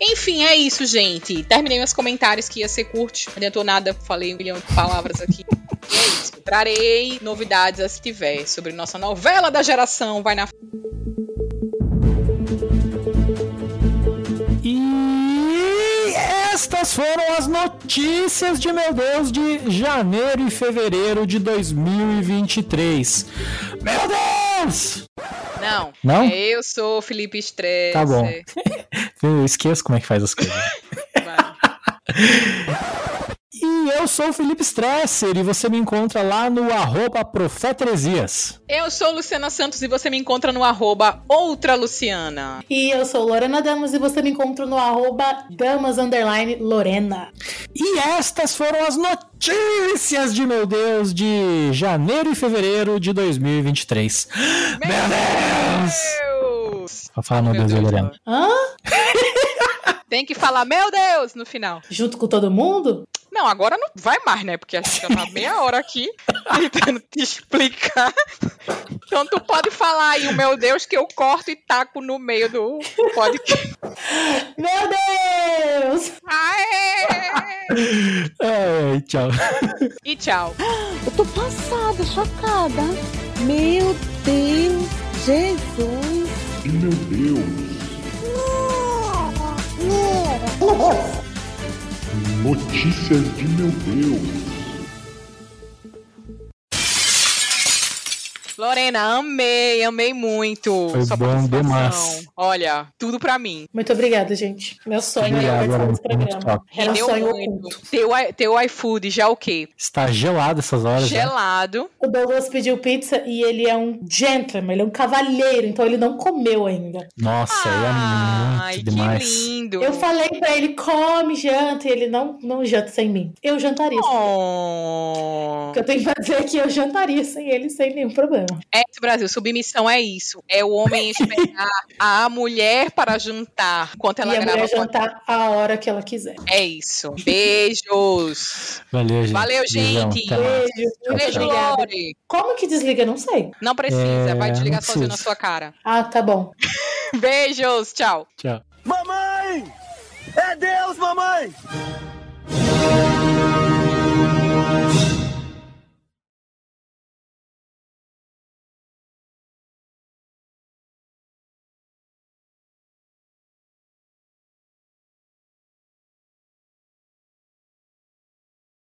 Enfim, é isso, gente. Terminei meus comentários que ia ser curto. Não adiantou nada, falei um milhão de palavras aqui. *laughs* E é isso. Trarei novidades se tiver sobre nossa novela da geração. Vai na estas foram as notícias de meu Deus de janeiro e fevereiro de 2023. Meu Deus! Não. Não? É, eu sou Felipe Estresse. Tá bom. *laughs* Eu esqueço como é que faz as coisas. *laughs* E eu sou o Felipe Stresser e você me encontra lá no arroba Profeta Heresias. Eu sou Luciana Santos e você me encontra no arroba Outra Luciana. E eu sou Lorena Damas e você me encontra no arroba Damas Underline Lorena. E estas foram as notícias de meu Deus de janeiro e fevereiro de 2023. Meu Deus! Deus! Vou falar meu Meu Deus, Deus, Lorena. Hã? Tem que falar, meu Deus, no final. Junto com todo mundo? Não, agora não vai mais, né? Porque a gente já tá *laughs* meia hora aqui tentando te explicar. Então tu pode falar aí o meu Deus que eu corto e taco no meio do podcast. Meu Deus! Aê! É, tchau. E tchau. Eu tô passada, chocada. Meu Deus, Jesus. Meu Deus. Meu Deus. Notícias de meu Deus. Lorena, amei, amei muito. Foi sua bom demais. Olha, tudo pra mim. Muito obrigada, gente. Meu sonho Obrigado, era participar desse muito programa. Rendeu sonho muito. oculto. Teu, i- teu iFood já o quê? Está gelado essas horas. né? Gelado. O Douglas pediu pizza e ele é um gentleman, ele é um cavalheiro, então ele não comeu ainda. Nossa, aí é Ai, muito que demais. lindo. Eu falei pra ele, come, janta, e ele não, não janta sem mim. Eu jantaria. Oh. O que eu tenho pra dizer é que eu jantaria sem ele, sem nenhum problema. É isso, Brasil. Submissão é isso. É o homem *laughs* esperar a mulher para jantar enquanto ela e a grava. mulher a- jantar a hora que ela quiser. É isso. Beijos. Valeu, gente. Valeu, gente. Beijo, Beijo. Lore. Como que desliga? Não sei. Não precisa, É, vai desligar sozinho na sua cara. Ah, tá bom. *laughs* Beijos, tchau. Tchau. Mamãe! É Deus, mamãe!